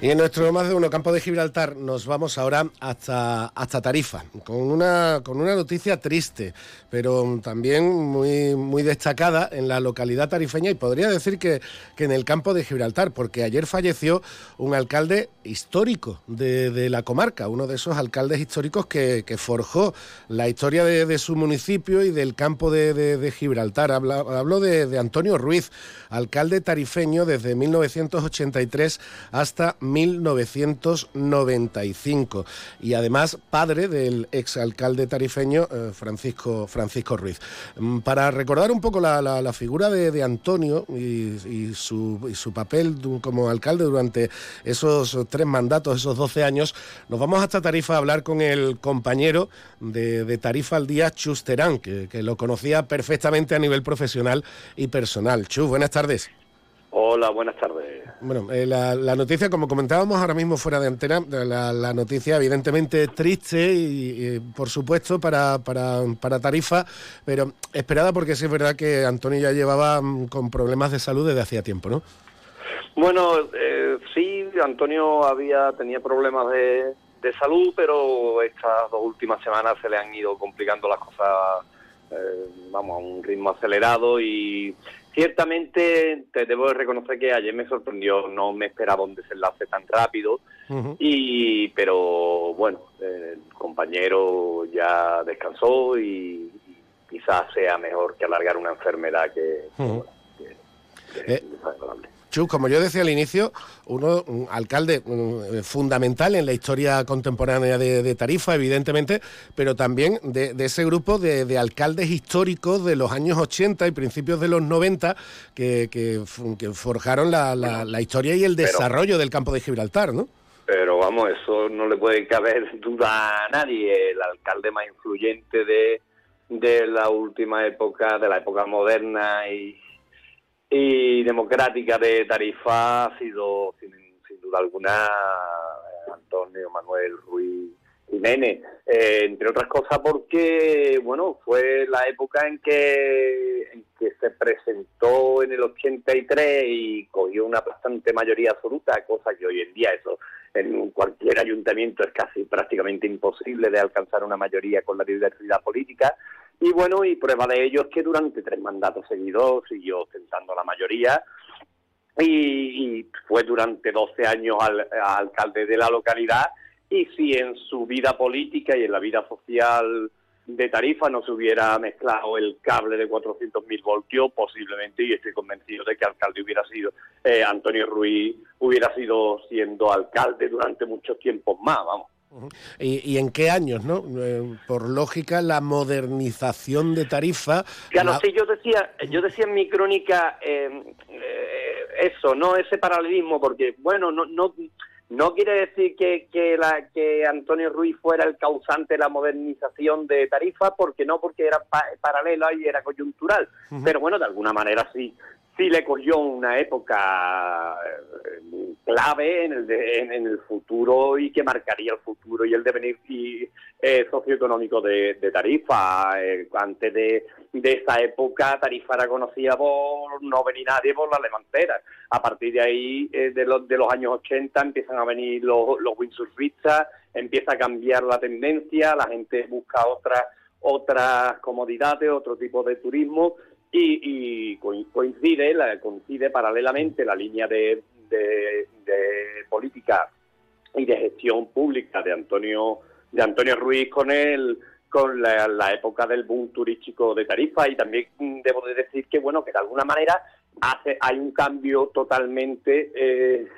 Y en nuestro más de uno campo de Gibraltar nos vamos ahora hasta, hasta Tarifa, con una, con una noticia triste, pero también muy, muy destacada en la localidad tarifeña y podría decir que, que en el campo de Gibraltar, porque ayer falleció un alcalde histórico de, la comarca, uno de esos alcaldes históricos que, forjó la historia de, su municipio y del campo de, Gibraltar. Hablo de, Antonio Ruiz, alcalde tarifeño desde 1983 hasta 1995 y además padre del exalcalde tarifeño eh, Francisco, Francisco Ruiz. Mm, para recordar un poco la, figura de, Antonio y, su, su, papel como alcalde durante esos tres mandatos, esos 12 años, nos vamos hasta Tarifa a hablar con el compañero de, Tarifa al Día, Chusterán, que, que lo conocía perfectamente a nivel profesional y personal. Chus, buenas tardes. Hola, buenas tardes. Bueno, eh, la, noticia, como comentábamos ahora mismo fuera de antena, la, noticia evidentemente triste y, por supuesto para, para, para, Tarifa, pero esperada porque sí es verdad que Antonio ya llevaba mm, con problemas de salud desde hacía tiempo, ¿no? Bueno, eh, sí, Antonio había tenía problemas de, de salud, pero estas dos últimas semanas se le han ido complicando las cosas, eh, vamos, a un ritmo acelerado y Ciertamente te debo reconocer que ayer me sorprendió, no me esperaba un desenlace tan rápido, y pero bueno, el compañero ya descansó y, quizás sea mejor que alargar una enfermedad que, eh, Chus, como yo decía al inicio, uno, un alcalde eh, fundamental en la historia contemporánea de, Tarifa, evidentemente, pero también de, ese grupo de, alcaldes históricos de los años 80 y principios de los 90 que, forjaron la, historia y el desarrollo del campo de Gibraltar, ¿no? Pero vamos, eso no le puede caber duda a nadie. El alcalde más influyente de, de la última época, de la época moderna y y democrática de Tarifa ha sido, sin, duda alguna, eh, Antonio Manuel Ruiz Jiménez, eh, entre otras cosas porque, bueno, fue la época en que, en que se presentó en el 83 y cogió una bastante mayoría absoluta, cosa que hoy en día eso en cualquier ayuntamiento es casi prácticamente imposible de alcanzar una mayoría con la diversidad política, Y bueno, y prueba de ello es que durante tres mandatos seguidos siguió ostentando la mayoría y, fue durante 12 años alcalde de la localidad y si en su vida política y en la vida social de Tarifa no se hubiera mezclado el cable de 400.000 voltios, posiblemente, y estoy convencido de que alcalde hubiera sido, eh, Antonio Ruiz hubiera sido siendo alcalde durante muchos tiempos más, vamos. ¿Y, en qué años, no? Eh, por lógica, la modernización de Tarifa... Claro, sí, yo decía, yo decía en mi crónica eh, eso, no ese paralelismo, porque, bueno, no, no no quiere decir que, que, la, que Antonio Ruiz fuera el causante de la modernización de Tarifa, porque no, porque era paralelo y era coyuntural. Pero bueno, de alguna manera sí, sí le cogió una época eh, clave en el, en, el futuro y que marcaría el futuro y el devenir eh, socioeconómico de, Tarifa. Eh, antes de, esa época, Tarifa era conocida por no venir nadie por la levantera. A partir de ahí, de, los, de los años 80, empiezan a venir los, los windsurfistas, empieza a cambiar la tendencia, la gente busca otras otras comodidades, otro tipo de turismo y, coincide, la, coincide paralelamente la línea de, política y de gestión pública de Antonio de Antonio Ruiz con el con la, época del boom turístico de Tarifa. Y también debo de decir que bueno que de alguna manera hace hay un cambio totalmente eh,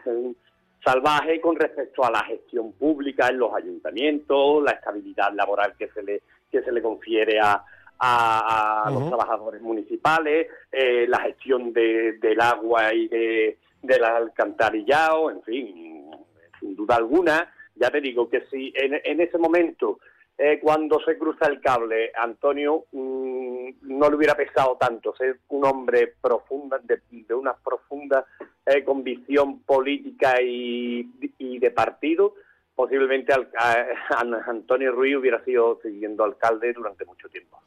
salvaje con respecto a la gestión pública en los ayuntamientos, la estabilidad laboral que se le que se le confiere a, a, los trabajadores municipales, eh, la gestión de, del agua y de, del alcantarillado, en fin, sin duda alguna. Ya te digo que si en, en ese momento, eh, cuando se cruza el cable, Antonio mm, no le hubiera pesado tanto ser un hombre profunda, de, de una profunda eh, convicción política y, y de partido, posiblemente Antonio Ruiz hubiera sido siguiendo alcalde durante mucho tiempo.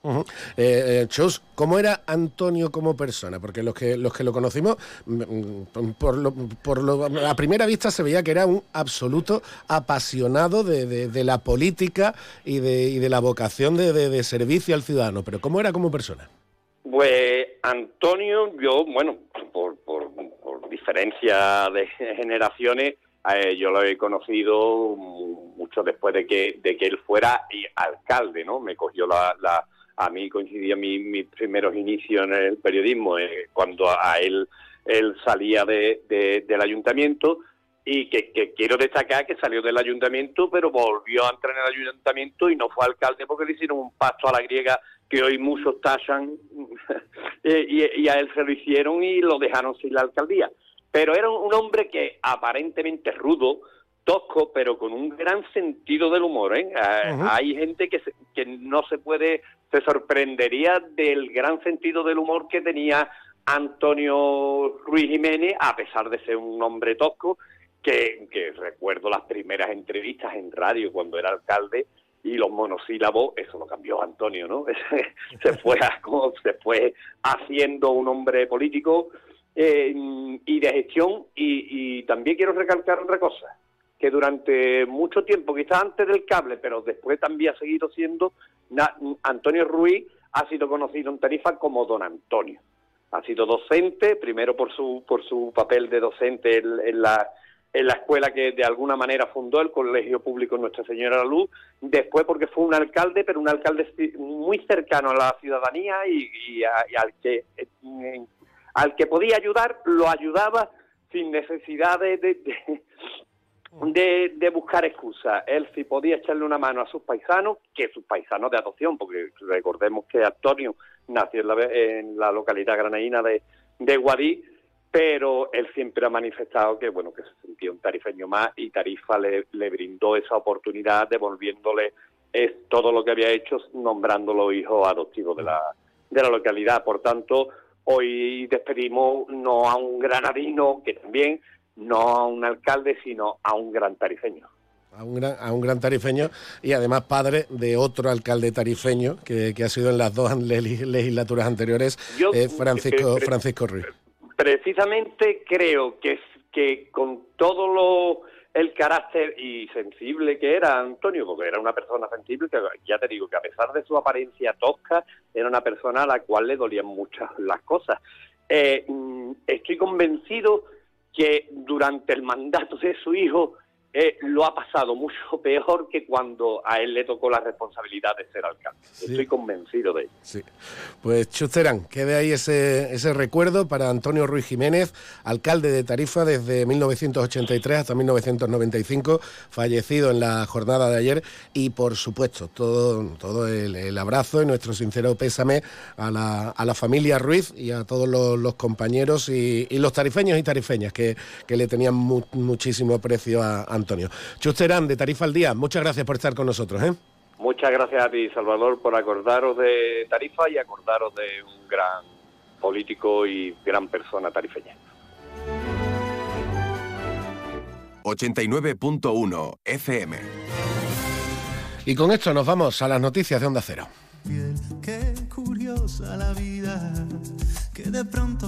Eh, eh, Chus, ¿cómo era Antonio como persona? Porque los que los que lo conocimos, mm, mm, por, lo, por a primera vista se veía que era un absoluto apasionado de, la política y de, de la vocación de, servicio al ciudadano. Pero ¿cómo era como persona? Pues Antonio, yo, bueno, por, por diferencia de generaciones, eh, yo lo he conocido mucho después de que, de que él fuera alcalde, ¿no? Me cogió la, la a mí coincidía mi, mis primeros inicios en el periodismo eh, cuando a él él salía de, del ayuntamiento y que, quiero destacar que salió del ayuntamiento pero volvió a entrar en el ayuntamiento y no fue alcalde porque le hicieron un pacto a la griega que hoy muchos tachan eh, y, a él se lo hicieron y lo dejaron sin la alcaldía pero era un hombre que aparentemente rudo, tosco, pero con un gran sentido del humor. ¿eh? Ah, hay gente que, que no se puede, se sorprendería del gran sentido del humor que tenía Antonio Ruiz Jiménez, a pesar de ser un hombre tosco, que, recuerdo las primeras entrevistas en radio cuando era alcalde y los monosílabos, eso lo cambió Antonio, ¿no? se fue, se fue haciendo un hombre político eh, y de gestión. Y, también quiero recalcar otra cosa, que durante mucho tiempo, quizás antes del cable, pero después también ha seguido siendo, Antonio Ruiz ha sido conocido en Tarifa como don Antonio. Ha sido docente, primero por su, por su papel de docente en, la, en la escuela que de alguna manera fundó el Colegio Público Nuestra Señora la Luz, después porque fue un alcalde, pero un alcalde muy cercano a la ciudadanía y, al que al que podía ayudar, lo ayudaba sin necesidad de, buscar excusas. Él si podía echarle una mano a sus paisanos, que sus paisanos de adopción, porque recordemos que Antonio nació en la, en la localidad granadina de, Guadí, pero él siempre ha manifestado que bueno que se sentía un tarifeño más y Tarifa le, le brindó esa oportunidad devolviéndole es todo lo que había hecho nombrándolo hijo adoptivo de la de la localidad por tanto Hoy despedimos no a un granadino, que también, no a un alcalde, sino a un gran tarifeño. A un, gran, a un gran tarifeño y además padre de otro alcalde tarifeño que, ha sido en las dos legislaturas anteriores, eh, Francisco, Francisco Ruiz. Precisamente creo que, que con todo lo el carácter y sensible que era Antonio, porque era una persona sensible que ya te digo que a pesar de su apariencia tosca, era una persona a la cual le dolían muchas las cosas. Eh, mm, estoy convencido que durante el mandato de su hijo eh, lo ha pasado mucho peor que cuando a él le tocó la responsabilidad de ser alcalde. Estoy convencido de ello. Sí. Pues Chusterán, quede ahí ese, ese recuerdo para Antonio Ruiz Jiménez, alcalde de Tarifa desde 1983 hasta 1995, fallecido en la jornada de ayer y por supuesto todo, todo el, abrazo y nuestro sincero pésame a la, a la familia Ruiz y a todos los, compañeros y, los tarifeños y tarifeñas que, que le tenían muchísimo aprecio a Antonio Antonio. Chusterán, de Tarifa al Día, muchas gracias por estar con nosotros. ¿eh? Muchas gracias a ti, Salvador, por acordaros de Tarifa y acordaros de un gran político y gran persona tarifeña. 89.1 FM. Y con esto nos vamos a las noticias de Onda Cero. Qué curiosa la vida, que de pronto...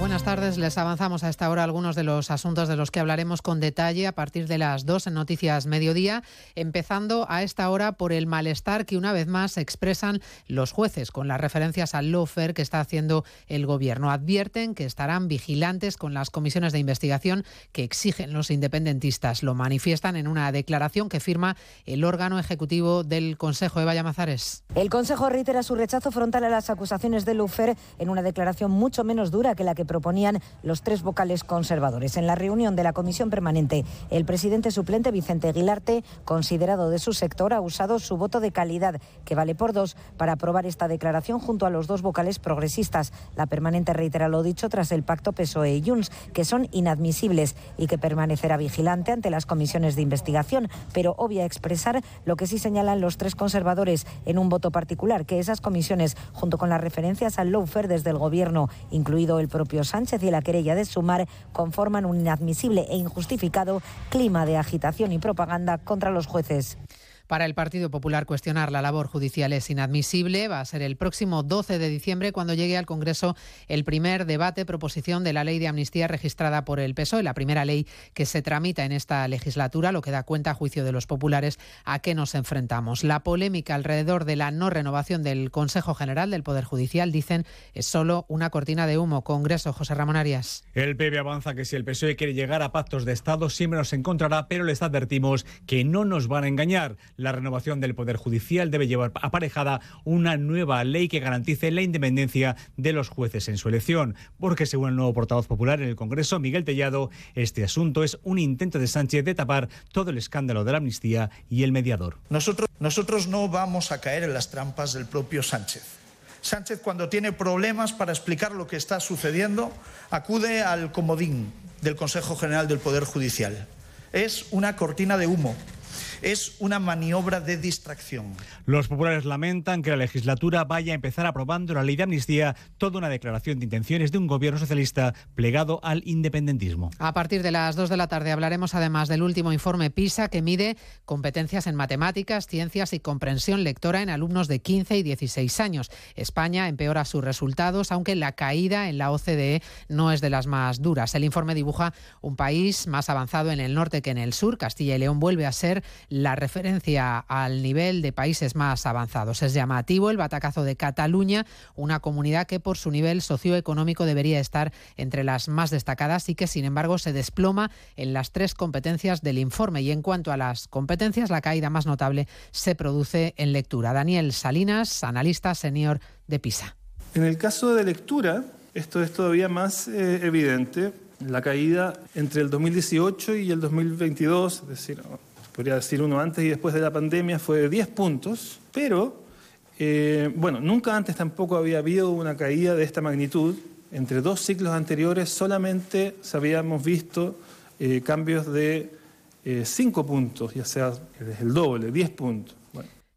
Buenas tardes, les avanzamos a esta hora algunos de los asuntos de los que hablaremos con detalle a partir de las dos en Noticias Mediodía, empezando a esta hora por el malestar que una vez más expresan los jueces con las referencias al lawfare que está haciendo el Gobierno. Advierten que estarán vigilantes con las comisiones de investigación que exigen los independentistas. Lo manifiestan en una declaración que firma el órgano ejecutivo del Consejo de Vallamazares. El Consejo reitera su rechazo frontal a las acusaciones de lawfare en una declaración mucho menos dura que la que proponían los tres vocales conservadores. En la reunión de la comisión permanente, el presidente suplente Vicente Aguilarte, considerado de su sector, ha usado su voto de calidad, que vale por dos, para aprobar esta declaración junto a los dos vocales progresistas. La permanente reitera lo dicho tras el pacto PSOE y Junts, que son inadmisibles y que permanecerá vigilante ante las comisiones de investigación, pero obvia expresar lo que sí señalan los tres conservadores en un voto particular, que esas comisiones, junto con las referencias al lawfare desde el Gobierno, incluido el propio Sánchez y la querella de Sumar conforman un inadmisible e injustificado clima de agitación y propaganda contra los jueces. Para el Partido Popular cuestionar la labor judicial es inadmisible. Va a ser el próximo 12 de diciembre cuando llegue al Congreso el primer debate proposición de la ley de amnistía registrada por el PSOE, la primera ley que se tramita en esta legislatura, lo que da cuenta a juicio de los populares a qué nos enfrentamos. La polémica alrededor de la no renovación del Consejo General del Poder Judicial, dicen, es solo una cortina de humo. Congreso, José Ramón Arias. El PP avanza que si el PSOE quiere llegar a pactos de Estado siempre nos encontrará, pero les advertimos que no nos van a engañar la renovación del Poder Judicial debe llevar aparejada una nueva ley que garantice la independencia de los jueces en su elección, porque según el nuevo portavoz popular en el Congreso, Miguel Tellado, este asunto es un intento de Sánchez de tapar todo el escándalo de la amnistía y el mediador. Nosotros, nosotros no vamos a caer en las trampas del propio Sánchez. Sánchez, cuando tiene problemas para explicar lo que está sucediendo, acude al comodín del Consejo General del Poder Judicial. Es una cortina de humo es una maniobra de distracción. Los populares lamentan que la legislatura vaya a empezar aprobando la ley de amnistía, toda una declaración de intenciones de un gobierno socialista plegado al independentismo. A partir de las 2 de la tarde hablaremos además del último informe PISA que mide competencias en matemáticas, ciencias y comprensión lectora en alumnos de 15 y 16 años. España empeora sus resultados, aunque la caída en la OCDE no es de las más duras. El informe dibuja un país más avanzado en el norte que en el sur. Castilla y León vuelve a ser la referencia al nivel de países más avanzados. Es llamativo el batacazo de Cataluña, una comunidad que por su nivel socioeconómico debería estar entre las más destacadas y que sin embargo se desploma en las tres competencias del informe. Y en cuanto a las competencias, la caída más notable se produce en lectura. Daniel Salinas, analista senior de PISA. En el caso de lectura, esto es todavía más eh, evidente. La caída entre el 2018 y el 2022, es decir, podría decir uno antes y después de la pandemia, fue de 10 puntos, pero eh, bueno, nunca antes tampoco había habido una caída de esta magnitud. Entre dos ciclos anteriores solamente habíamos visto eh, cambios de 5 eh, puntos, ya sea el doble, 10 puntos.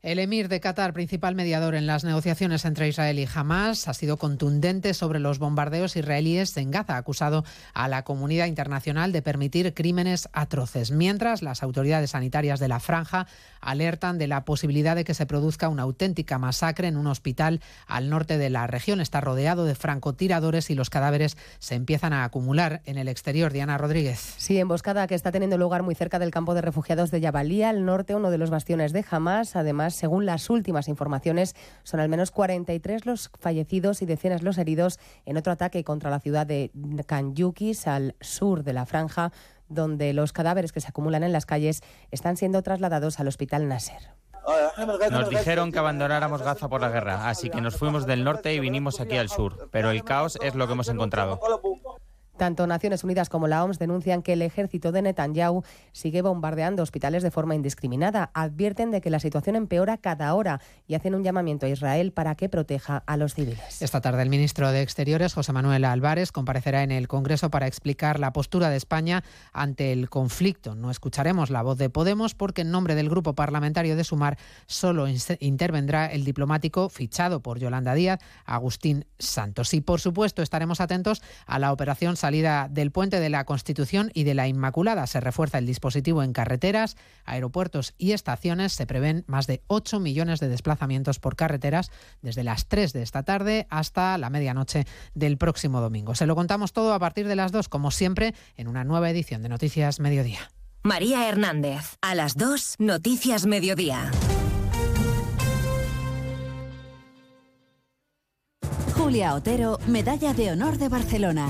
El emir de Qatar, principal mediador en las negociaciones entre Israel y Hamas, ha sido contundente sobre los bombardeos israelíes en Gaza, acusado a la comunidad internacional de permitir crímenes atroces, mientras las autoridades sanitarias de la franja alertan de la posibilidad de que se produzca una auténtica masacre en un hospital al norte de la región. Está rodeado de francotiradores y los cadáveres se empiezan a acumular en el exterior. Diana Rodríguez. Sí, emboscada que está teniendo lugar muy cerca del campo de refugiados de Yabalía, al norte, uno de los bastiones de Hamas. Además, según las últimas informaciones, son al menos 43 los fallecidos y decenas los heridos en otro ataque contra la ciudad de Kanyukis, al sur de la franja, donde los cadáveres que se acumulan en las calles están siendo trasladados al hospital Nasser. Nos dijeron que abandonáramos Gaza por la guerra, así que nos fuimos del norte y vinimos aquí al sur, pero el caos es lo que hemos encontrado. Tanto Naciones Unidas como la OMS denuncian que el ejército de Netanyahu sigue bombardeando hospitales de forma indiscriminada. Advierten de que la situación empeora cada hora y hacen un llamamiento a Israel para que proteja a los civiles. Esta tarde el ministro de Exteriores, José Manuel Álvarez, comparecerá en el Congreso para explicar la postura de España ante el conflicto. No escucharemos la voz de Podemos porque en nombre del grupo parlamentario de Sumar solo intervendrá el diplomático fichado por Yolanda Díaz, Agustín Santos. Y por supuesto estaremos atentos a la operación salida del puente de la Constitución y de la Inmaculada. Se refuerza el dispositivo en carreteras, aeropuertos y estaciones. Se prevén más de 8 millones de desplazamientos por carreteras desde las 3 de esta tarde hasta la medianoche del próximo domingo. Se lo contamos todo a partir de las 2, como siempre, en una nueva edición de Noticias Mediodía. María Hernández, a las 2, Noticias Mediodía. Julia Otero, Medalla de Honor de Barcelona.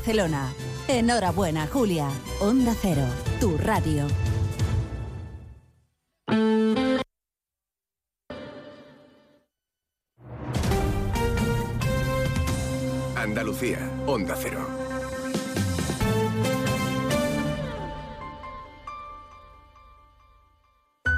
Barcelona. Enhorabuena, Julia. Onda Cero, tu radio. Andalucía, Onda Cero.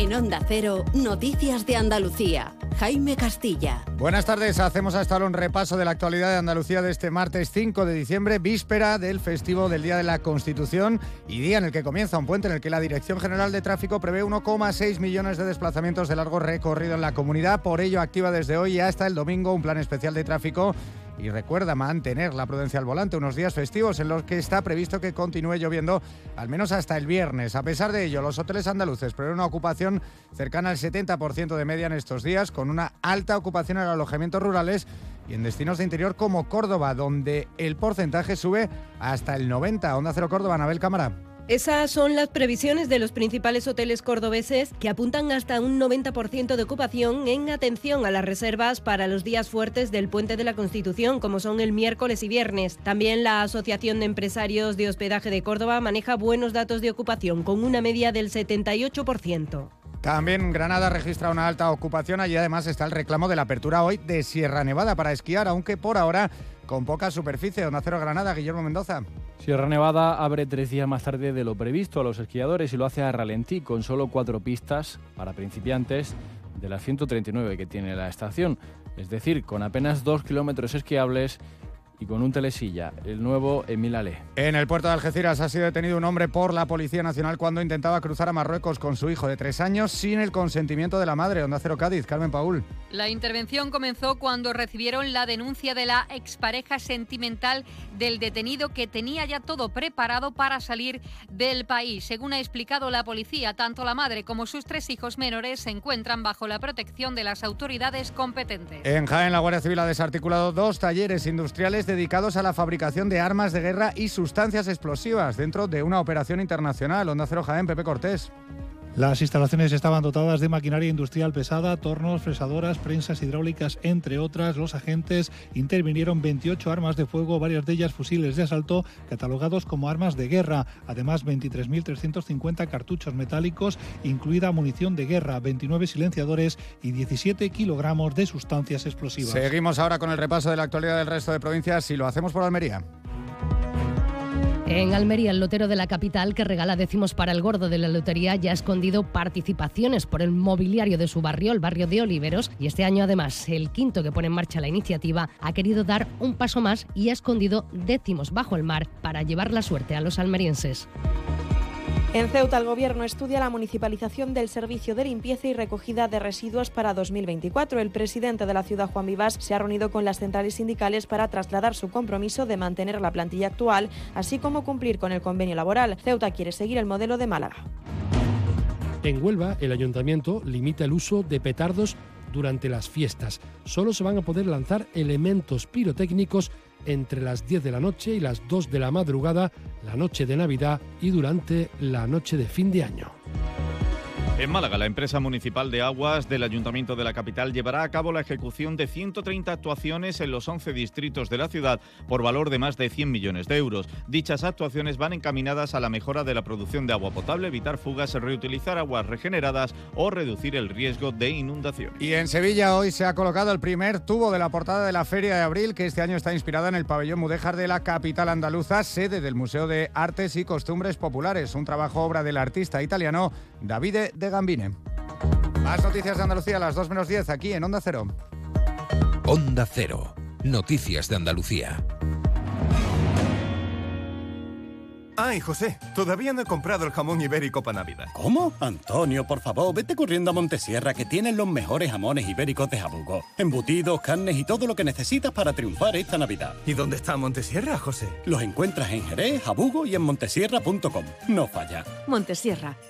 En Onda Cero, Noticias de Andalucía. Jaime Castilla. Buenas tardes, hacemos hasta ahora un repaso de la actualidad de Andalucía de este martes 5 de diciembre, víspera del festivo del Día de la Constitución y día en el que comienza un puente en el que la Dirección General de Tráfico prevé 1,6 millones de desplazamientos de largo recorrido en la comunidad. Por ello, activa desde hoy hasta el domingo un plan especial de tráfico y recuerda mantener la prudencia al volante unos días festivos en los que está previsto que continúe lloviendo al menos hasta el viernes. A pesar de ello, los hoteles andaluces prevén una ocupación cercana al 70% de media en estos días, con una alta ocupación en alojamientos rurales y en destinos de interior como Córdoba, donde el porcentaje sube hasta el 90%. Onda Cero Córdoba, Anabel Cámara. Esas son las previsiones de los principales hoteles cordobeses que apuntan hasta un 90% de ocupación en atención a las reservas para los días fuertes del Puente de la Constitución, como son el miércoles y viernes. También la Asociación de Empresarios de Hospedaje de Córdoba maneja buenos datos de ocupación, con una media del 78%. También Granada registra una alta ocupación. Allí además está el reclamo de la apertura hoy de Sierra Nevada para esquiar, aunque por ahora con poca superficie. Onda Cero Granada, Guillermo Mendoza. Sierra Nevada abre tres días más tarde de lo previsto a los esquiadores y lo hace a ralentí, con solo cuatro pistas para principiantes de las 139 que tiene la estación. Es decir, con apenas dos kilómetros esquiables y con un telesilla, el nuevo Emil Ale. En el puerto de Algeciras ha sido detenido un hombre por la Policía Nacional cuando intentaba cruzar a Marruecos con su hijo de tres años sin el consentimiento de la madre. Onda Cero Cádiz, Carmen Paul. La intervención comenzó cuando recibieron la denuncia de la expareja sentimental del detenido que tenía ya todo preparado para salir del país. Según ha explicado la policía, tanto la madre como sus tres hijos menores se encuentran bajo la protección de las autoridades competentes. En Jaén, la Guardia Civil ha desarticulado dos talleres industriales dedicados a la fabricación de armas de guerra y sustancias explosivas dentro de una operación internacional. Onda Cero Jaén, Pepe Cortés. Las instalaciones estaban dotadas de maquinaria industrial pesada, tornos, fresadoras, prensas hidráulicas, entre otras. Los agentes intervinieron 28 armas de fuego, varias de ellas fusiles de asalto, catalogados como armas de guerra. Además, 23.350 cartuchos metálicos, incluida munición de guerra, 29 silenciadores y 17 kilogramos de sustancias explosivas. Seguimos ahora con el repaso de la actualidad del resto de provincias y lo hacemos por Almería. En Almería, el lotero de la capital, que regala décimos para el gordo de la lotería, ya ha escondido participaciones por el mobiliario de su barrio, el barrio de Oliveros, y este año además, el quinto que pone en marcha la iniciativa, ha querido dar un paso más y ha escondido décimos bajo el mar para llevar la suerte a los almerienses. En Ceuta, el Gobierno estudia la municipalización del servicio de limpieza y recogida de residuos para 2024. El presidente de la ciudad, Juan Vivas, se ha reunido con las centrales sindicales para trasladar su compromiso de mantener la plantilla actual, así como cumplir con el convenio laboral. Ceuta quiere seguir el modelo de Málaga. En Huelva, el ayuntamiento limita el uso de petardos durante las fiestas. Solo se van a poder lanzar elementos pirotécnicos entre las 10 de la noche y las 2 de la madrugada, la noche de Navidad y durante la noche de fin de año. En Málaga, la empresa municipal de aguas del Ayuntamiento de la capital llevará a cabo la ejecución de 130 actuaciones en los 11 distritos de la ciudad por valor de más de 100 millones de euros. Dichas actuaciones van encaminadas a la mejora de la producción de agua potable, evitar fugas, reutilizar aguas regeneradas o reducir el riesgo de inundación. Y en Sevilla hoy se ha colocado el primer tubo de la portada de la Feria de Abril, que este año está inspirada en el pabellón Mudéjar de la capital andaluza, sede del Museo de Artes y Costumbres Populares, un trabajo obra del artista italiano Davide de Gambine. Más noticias de Andalucía a las 2 menos 10 aquí en Onda Cero. Onda Cero. Noticias de Andalucía. Ay, José, todavía no he comprado el jamón ibérico para Navidad. ¿Cómo? Antonio, por favor, vete corriendo a Montesierra que tienen los mejores jamones ibéricos de Jabugo. Embutidos, carnes y todo lo que necesitas para triunfar esta Navidad. ¿Y dónde está Montesierra, José? Los encuentras en Jerez, Jabugo y en montesierra.com. No falla. Montesierra.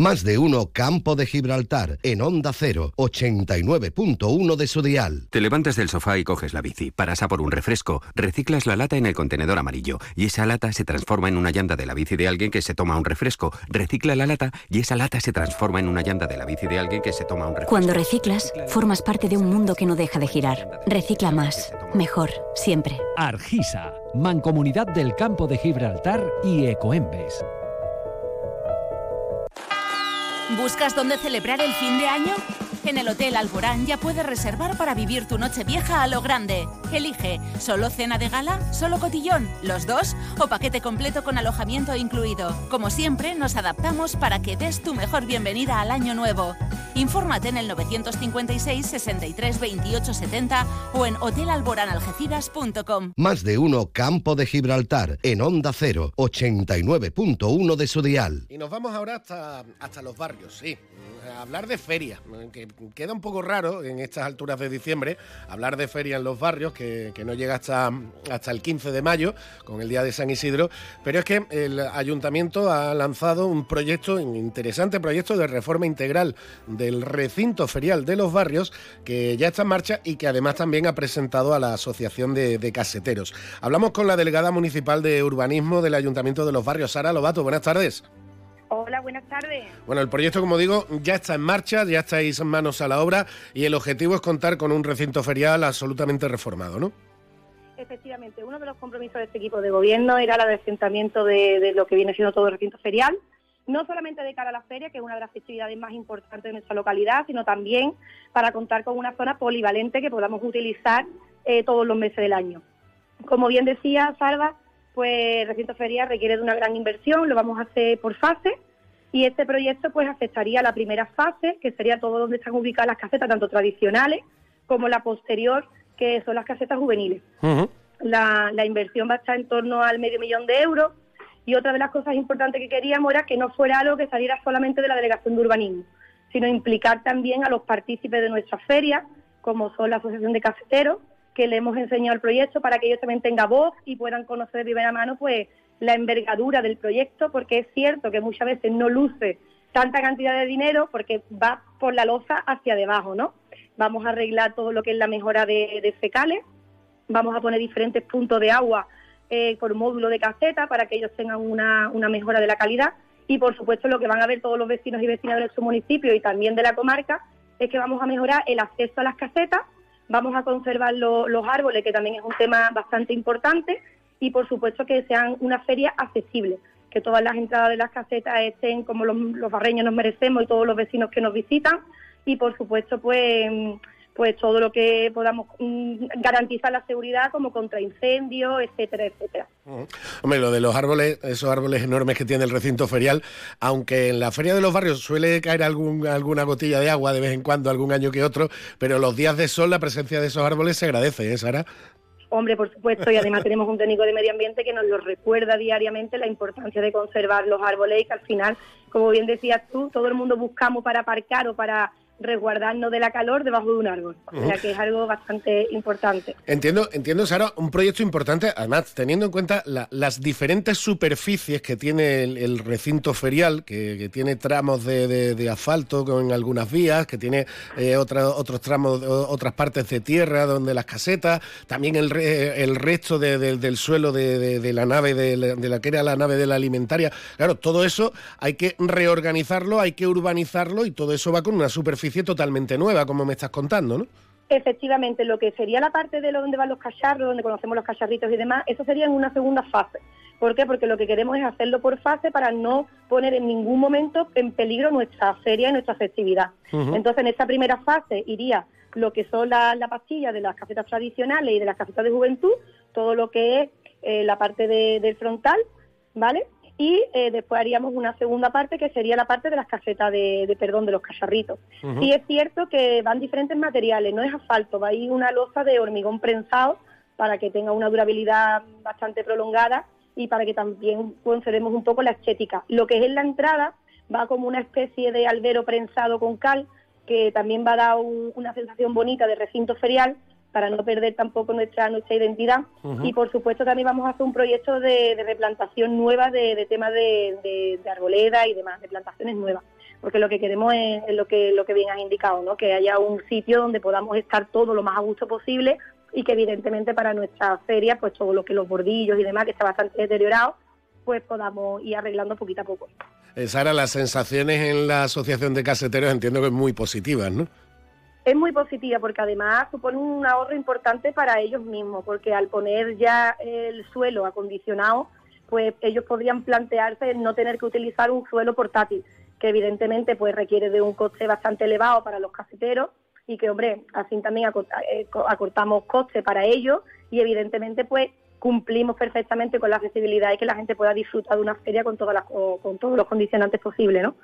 Más de uno Campo de Gibraltar en Onda 0, 89.1 de su dial. Te levantas del sofá y coges la bici, paras a por un refresco, reciclas la lata en el contenedor amarillo y esa lata se transforma en una llanta de la bici de alguien que se toma un refresco, recicla la lata y esa lata se transforma en una llanta de la bici de alguien que se toma un refresco. Cuando reciclas, formas parte de un mundo que no deja de girar. Recicla más, mejor, siempre. Argisa, Mancomunidad del Campo de Gibraltar y Ecoembes. ¿Buscas dónde celebrar el fin de año? En el Hotel Alborán ya puedes reservar para vivir tu noche vieja a lo grande. Elige, ¿solo cena de gala? ¿Solo cotillón? ¿Los dos? ¿O paquete completo con alojamiento incluido? Como siempre, nos adaptamos para que des tu mejor bienvenida al año nuevo. Infórmate en el 956 63 28 70 o en hotelalboranalgeciras.com. Más de uno Campo de Gibraltar en Onda 0, 89.1 de su dial. Y nos vamos ahora hasta, hasta los barrios, sí. Hablar de feria, que queda un poco raro en estas alturas de diciembre hablar de feria en los barrios, que, no llega hasta, hasta el 15 de mayo, con el Día de San Isidro, pero es que el ayuntamiento ha lanzado un proyecto, un interesante proyecto de reforma integral del recinto ferial de los barrios, que ya está en marcha y que además también ha presentado a la Asociación de, de Caseteros. Hablamos con la delegada municipal de urbanismo del Ayuntamiento de los Barrios, Sara Lobato. Buenas tardes. Hola, buenas tardes. Bueno, el proyecto, como digo, ya está en marcha, ya estáis manos a la obra y el objetivo es contar con un recinto ferial absolutamente reformado, ¿no? Efectivamente, uno de los compromisos de este equipo de gobierno era el adecentamiento de, lo que viene siendo todo el recinto ferial, no solamente de cara a la feria, que es una de las festividades más importantes de nuestra localidad, sino también para contar con una zona polivalente que podamos utilizar eh, todos los meses del año. Como bien decía Salva, pues el recinto ferial requiere de una gran inversión, lo vamos a hacer por fase y este proyecto pues afectaría la primera fase, que sería todo donde están ubicadas las casetas, tanto tradicionales como la posterior, que son las casetas juveniles. la, la inversión va a estar en torno al medio millón de euros y otra de las cosas importantes que queríamos era que no fuera algo que saliera solamente de la Delegación de Urbanismo, sino implicar también a los partícipes de nuestra feria, como son la Asociación de Caseteros, que le hemos enseñado el proyecto para que ellos también tengan voz y puedan conocer de primera mano pues la envergadura del proyecto, porque es cierto que muchas veces no luce tanta cantidad de dinero porque va por la loza hacia debajo, ¿no? Vamos a arreglar todo lo que es la mejora de, fecales, vamos a poner diferentes puntos de agua eh, por módulo de caseta para que ellos tengan una, una mejora de la calidad y por supuesto lo que van a ver todos los vecinos y vecinas de nuestro municipio y también de la comarca es que vamos a mejorar el acceso a las casetas Vamos a conservar los árboles, que también es un tema bastante importante, y por supuesto que sean una feria accesible, que todas las entradas de las casetas estén como los barreños nos merecemos y todos los vecinos que nos visitan, y por supuesto pues pues todo lo que podamos mm, garantizar la seguridad como contra incendios, etcétera, etcétera. Hombre, lo de los árboles, esos árboles enormes que tiene el recinto ferial, aunque en la feria de los barrios suele caer algún, alguna gotilla de agua de vez en cuando, algún año que otro, pero los días de sol la presencia de esos árboles se agradece, ¿eh, Sara? Hombre, por supuesto, y además tenemos un técnico de medio ambiente que nos lo recuerda diariamente la importancia de conservar los árboles y que al final, como bien decías tú, todo el mundo buscamos para aparcar o para resguardarnos de la calor debajo de un árbol. O sea que es algo bastante importante. Entiendo, entiendo, Sara, un proyecto importante, además, teniendo en cuenta las diferentes superficies que tiene el, recinto ferial, que, tiene tramos de, asfalto con algunas vías, que tiene eh, otros tramos, otras partes de tierra donde las casetas, también el, el resto del suelo de, la nave, de la, que era la nave de la alimentaria. Claro, todo eso hay que reorganizarlo, hay que urbanizarlo y todo eso va con una superficie totalmente nueva, como me estás contando, ¿no? Efectivamente, lo que sería la parte de donde van los cacharros, donde conocemos los cacharritos y demás, eso sería en una segunda fase. ¿Por qué? Porque lo que queremos es hacerlo por fase para no poner en ningún momento en peligro nuestra feria y nuestra festividad. Entonces, en esta primera fase iría lo que son las la pastillas de las casetas tradicionales y de las casetas de juventud, todo lo que es eh, la parte del frontal, ¿vale? Y eh, después haríamos una segunda parte que sería la parte de las casetas de, perdón de los cacharritos. Y es cierto que van diferentes materiales, no es asfalto, va a ir una losa de hormigón prensado para que tenga una durabilidad bastante prolongada y para que también conservemos un poco la estética. Lo que es en la entrada va como una especie de albero prensado con cal que también va a dar una sensación bonita de recinto ferial para no perder tampoco nuestra nuestra identidad. Y por supuesto también vamos a hacer un proyecto de, replantación nueva de, temas de, arboleda y demás de plantaciones nuevas. Porque lo que queremos es, lo que lo que bien has indicado no que haya un sitio donde podamos estar todo lo más a gusto posible y que evidentemente para nuestra feria pues todo lo que los bordillos y demás que está bastante deteriorado pues podamos ir arreglando poquito a poco. Eh, Sara las sensaciones en la asociación de caseteros entiendo que es muy positivas no es muy positiva porque además supone un ahorro importante para ellos mismos, porque al poner ya el suelo acondicionado, pues ellos podrían plantearse no tener que utilizar un suelo portátil, que evidentemente pues requiere de un coste bastante elevado para los caseteros y que, hombre, así también eh, acortamos costes para ellos y evidentemente pues cumplimos perfectamente con la accesibilidad y que la gente pueda disfrutar de una feria con todas las, con todos los condicionantes posibles, ¿no?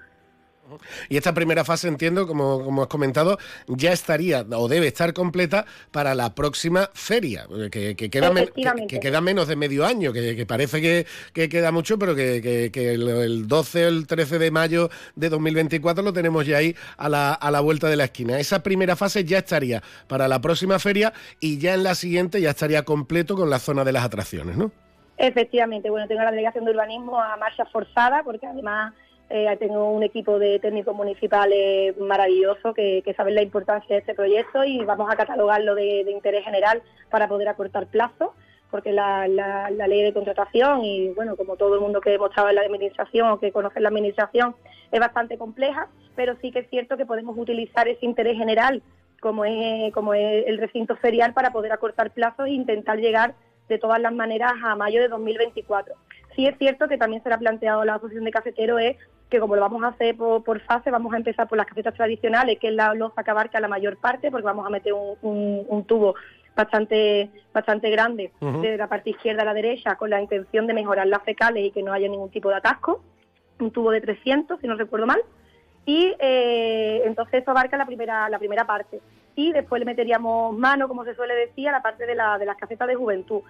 Y esta primera fase, entiendo, como, como has comentado, ya estaría o debe estar completa para la próxima feria, que, que queda, que, queda menos de medio año, que, parece que, queda mucho, pero que, el, 12 o el 13 de mayo de 2024 lo tenemos ya ahí a la, a la vuelta de la esquina. Esa primera fase ya estaría para la próxima feria y ya en la siguiente ya estaría completo con la zona de las atracciones, ¿no? Efectivamente, bueno, tengo la delegación de urbanismo a marcha forzada porque además eh, tengo un equipo de técnicos municipales maravilloso que, saben la importancia de este proyecto y vamos a catalogarlo de, interés general para poder acortar plazos, porque la, ley de contratación y, bueno, como todo el mundo que hemos estado en la administración o que conoce la administración, es bastante compleja, pero sí que es cierto que podemos utilizar ese interés general como es, como es el recinto ferial para poder acortar plazos e intentar llegar de todas las maneras a mayo de 2024. Sí es cierto que también será planteado la asociación de cafeteros es que como lo vamos a hacer por, fase, vamos a empezar por las cafetas tradicionales, que es la loza que abarca la mayor parte, porque vamos a meter un, tubo bastante bastante grande de la parte izquierda a la derecha con la intención de mejorar las fecales y que no haya ningún tipo de atasco, un tubo de 300, si no recuerdo mal, y eh, entonces eso abarca la primera la primera parte. Y después le meteríamos mano, como se suele decir, a la parte de, la, de las casetas de juventud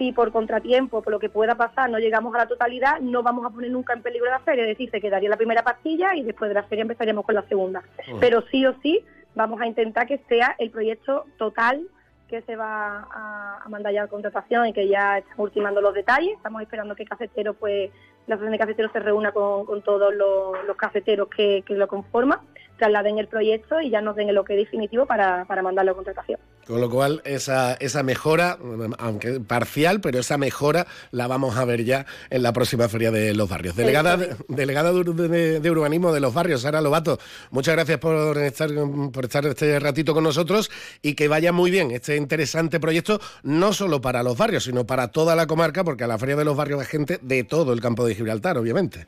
si por contratiempo, por lo que pueda pasar, no llegamos a la totalidad, no vamos a poner nunca en peligro la feria, es decir, se quedaría la primera pastilla y después de la feria empezaríamos con la segunda. Pero sí o sí vamos a intentar que sea el proyecto total que se va a, mandar ya a contratación y que ya estamos ultimando los detalles. Estamos esperando que Cafetero, pues, la asociación de cafeteros se reúna con, todos los, cafeteros que, que lo conforman trasladen el proyecto y ya nos den el ok definitivo para, para mandarlo a contratación. Con lo cual, esa, esa mejora, aunque parcial, pero esa mejora la vamos a ver ya en la próxima Feria de los Barrios. Delegada, delegada de, Urbanismo de los Barrios, Sara Lobato, muchas gracias por estar, por estar este ratito con nosotros y que vaya muy bien este interesante proyecto, no solo para los barrios, sino para toda la comarca, porque a la Feria de los Barrios hay gente de todo el campo de Gibraltar, obviamente.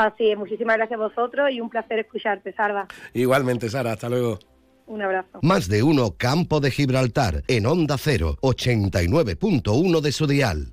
Así es, muchísimas gracias a vosotros y un placer escucharte, Sarda. Igualmente, Sara, hasta luego. Un abrazo. Más de uno Campo de Gibraltar en Onda 0, 89.1 de su dial.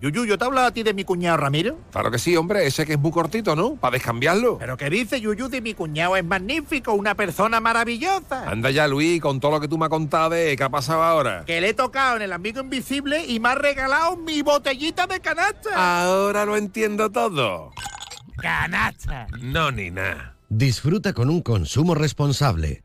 Yuyu, ¿yo te hablado a ti de mi cuñado Ramiro? Claro que sí, hombre, ese que es muy cortito, ¿no? Para descambiarlo. ¿Pero qué dice Yuyu de mi cuñado? Es magnífico, una persona maravillosa. Anda ya, Luis, con todo lo que tú me has contado de qué ha pasado ahora. Que le he tocado en el amigo invisible y me ha regalado mi botellita de canasta. Ahora lo entiendo todo. Canasta. No, ni nada. Disfruta con un consumo responsable.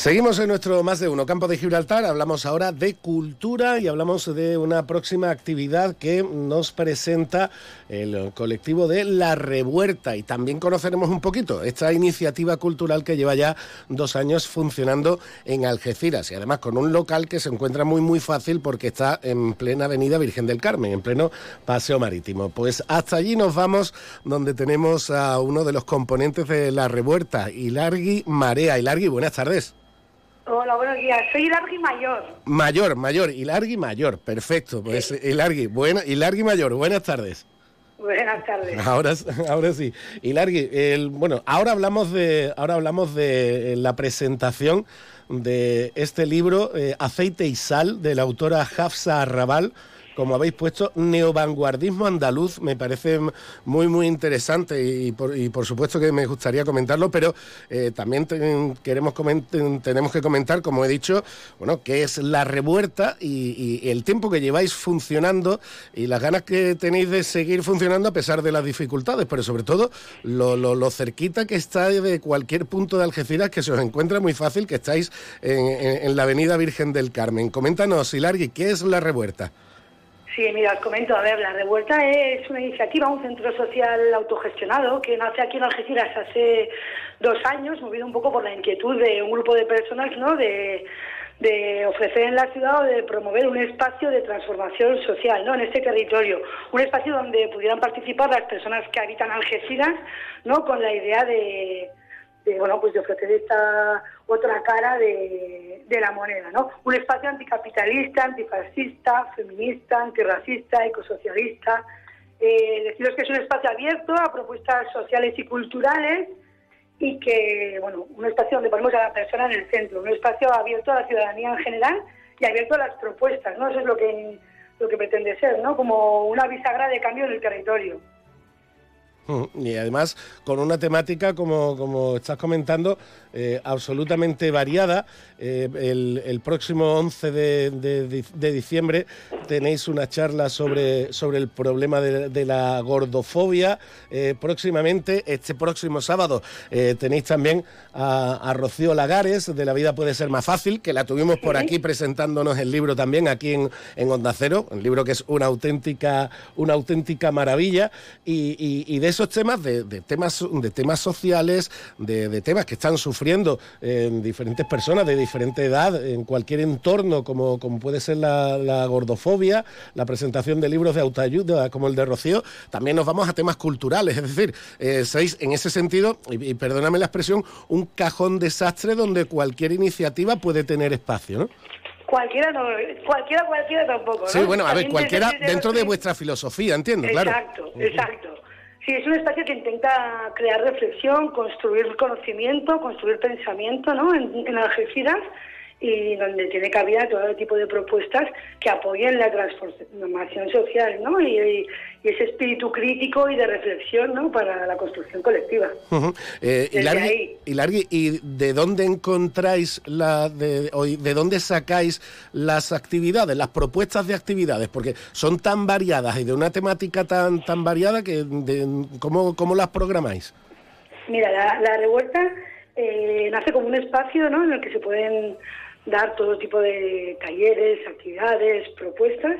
Seguimos en nuestro más de uno campo de Gibraltar, hablamos ahora de cultura y hablamos de una próxima actividad que nos presenta el colectivo de La Revuelta y también conoceremos un poquito esta iniciativa cultural que lleva ya dos años funcionando en Algeciras y además con un local que se encuentra muy muy fácil porque está en plena avenida Virgen del Carmen, en pleno paseo marítimo. Pues hasta allí nos vamos donde tenemos a uno de los componentes de La Revuelta, Hilargui Marea. Hilargui, buenas tardes. Hola, buenos días. Soy Hilargui Mayor. Mayor, mayor, Hilargui Mayor, perfecto. Pues bueno, Hilargui Mayor, buenas tardes. Buenas tardes. Ahora, ahora sí. Hilargui, el, bueno, ahora hablamos de, ahora hablamos de la presentación de este libro, eh, Aceite y Sal, de la autora Hafsa Arrabal, como habéis puesto, neovanguardismo andaluz, me parece muy, muy interesante y por, supuesto que me gustaría comentarlo, pero eh, también queremos tenemos que comentar, como he dicho, bueno, qué es la revuelta y, el tiempo que lleváis funcionando y las ganas que tenéis de seguir funcionando a pesar de las dificultades, pero sobre todo lo, lo, cerquita que está de cualquier punto de Algeciras que se os encuentra muy fácil, que estáis en, la Avenida Virgen del Carmen. Coméntanos, Hilargui, ¿qué es la revuelta? Sí, mira, os comento, a ver, la revuelta es una iniciativa, un centro social autogestionado que nace aquí en Algeciras hace dos años, movido un poco por la inquietud de un grupo de personas, ¿no? De, de ofrecer en la ciudad o de promover un espacio de transformación social ¿no? en este territorio, un espacio donde pudieran participar las personas que habitan Algeciras, ¿no? con la idea de, bueno pues de ofrecer esta otra cara de, la moneda, ¿no? Un espacio anticapitalista, antifascista, feminista, antirracista, ecosocialista. Eh, deciros que es un espacio abierto a propuestas sociales y culturales y que, bueno, un espacio donde ponemos a la persona en el centro, un espacio abierto a la ciudadanía en general y abierto a las propuestas, ¿no? Eso es lo que, lo que pretende ser, ¿no? Como una bisagra de cambio en el territorio. Y además con una temática, como, como estás comentando, eh, absolutamente variada. Eh, el, próximo 11 de, diciembre tenéis una charla sobre, sobre el problema de, la gordofobia. Eh, próximamente, este próximo sábado, tenéis también a, Rocío Lagares, de La Vida Puede Ser Más Fácil, que la tuvimos por aquí presentándonos el libro también, aquí en, en Onda Cero, un libro que es una auténtica, una auténtica maravilla. Y, de esos temas, de, temas, de temas sociales, de, temas que están sufriendo sufriendo en diferentes personas de diferente edad, en cualquier entorno, como, como puede ser la, gordofobia, la presentación de libros de autoayuda como el de Rocío, también nos vamos a temas culturales, es decir, eh, sois en ese sentido, y, perdóname la expresión, un cajón desastre donde cualquier iniciativa puede tener espacio, ¿no? Cualquiera, no, cualquiera, cualquiera tampoco. Sí, bueno, a ver, cualquiera dentro de vuestra filosofía, entiendo, claro. Exacto, exacto. Sí, es un espacio que intenta crear reflexión, construir conocimiento, construir pensamiento ¿no? en, en Algeciras y donde tiene cabida todo tipo de propuestas que apoyen la transformación social ¿no? y, ese espíritu crítico y de reflexión ¿no? para la construcción colectiva. Eh, y, Largui, y, de dónde encontráis, la de, de dónde sacáis las actividades, las propuestas de actividades? Porque son tan variadas y de una temática tan, tan variada que ¿cómo, ¿cómo las programáis? Mira, la, revuelta eh, nace como un espacio ¿no? en el que se pueden dar todo tipo de talleres, actividades, propuestas,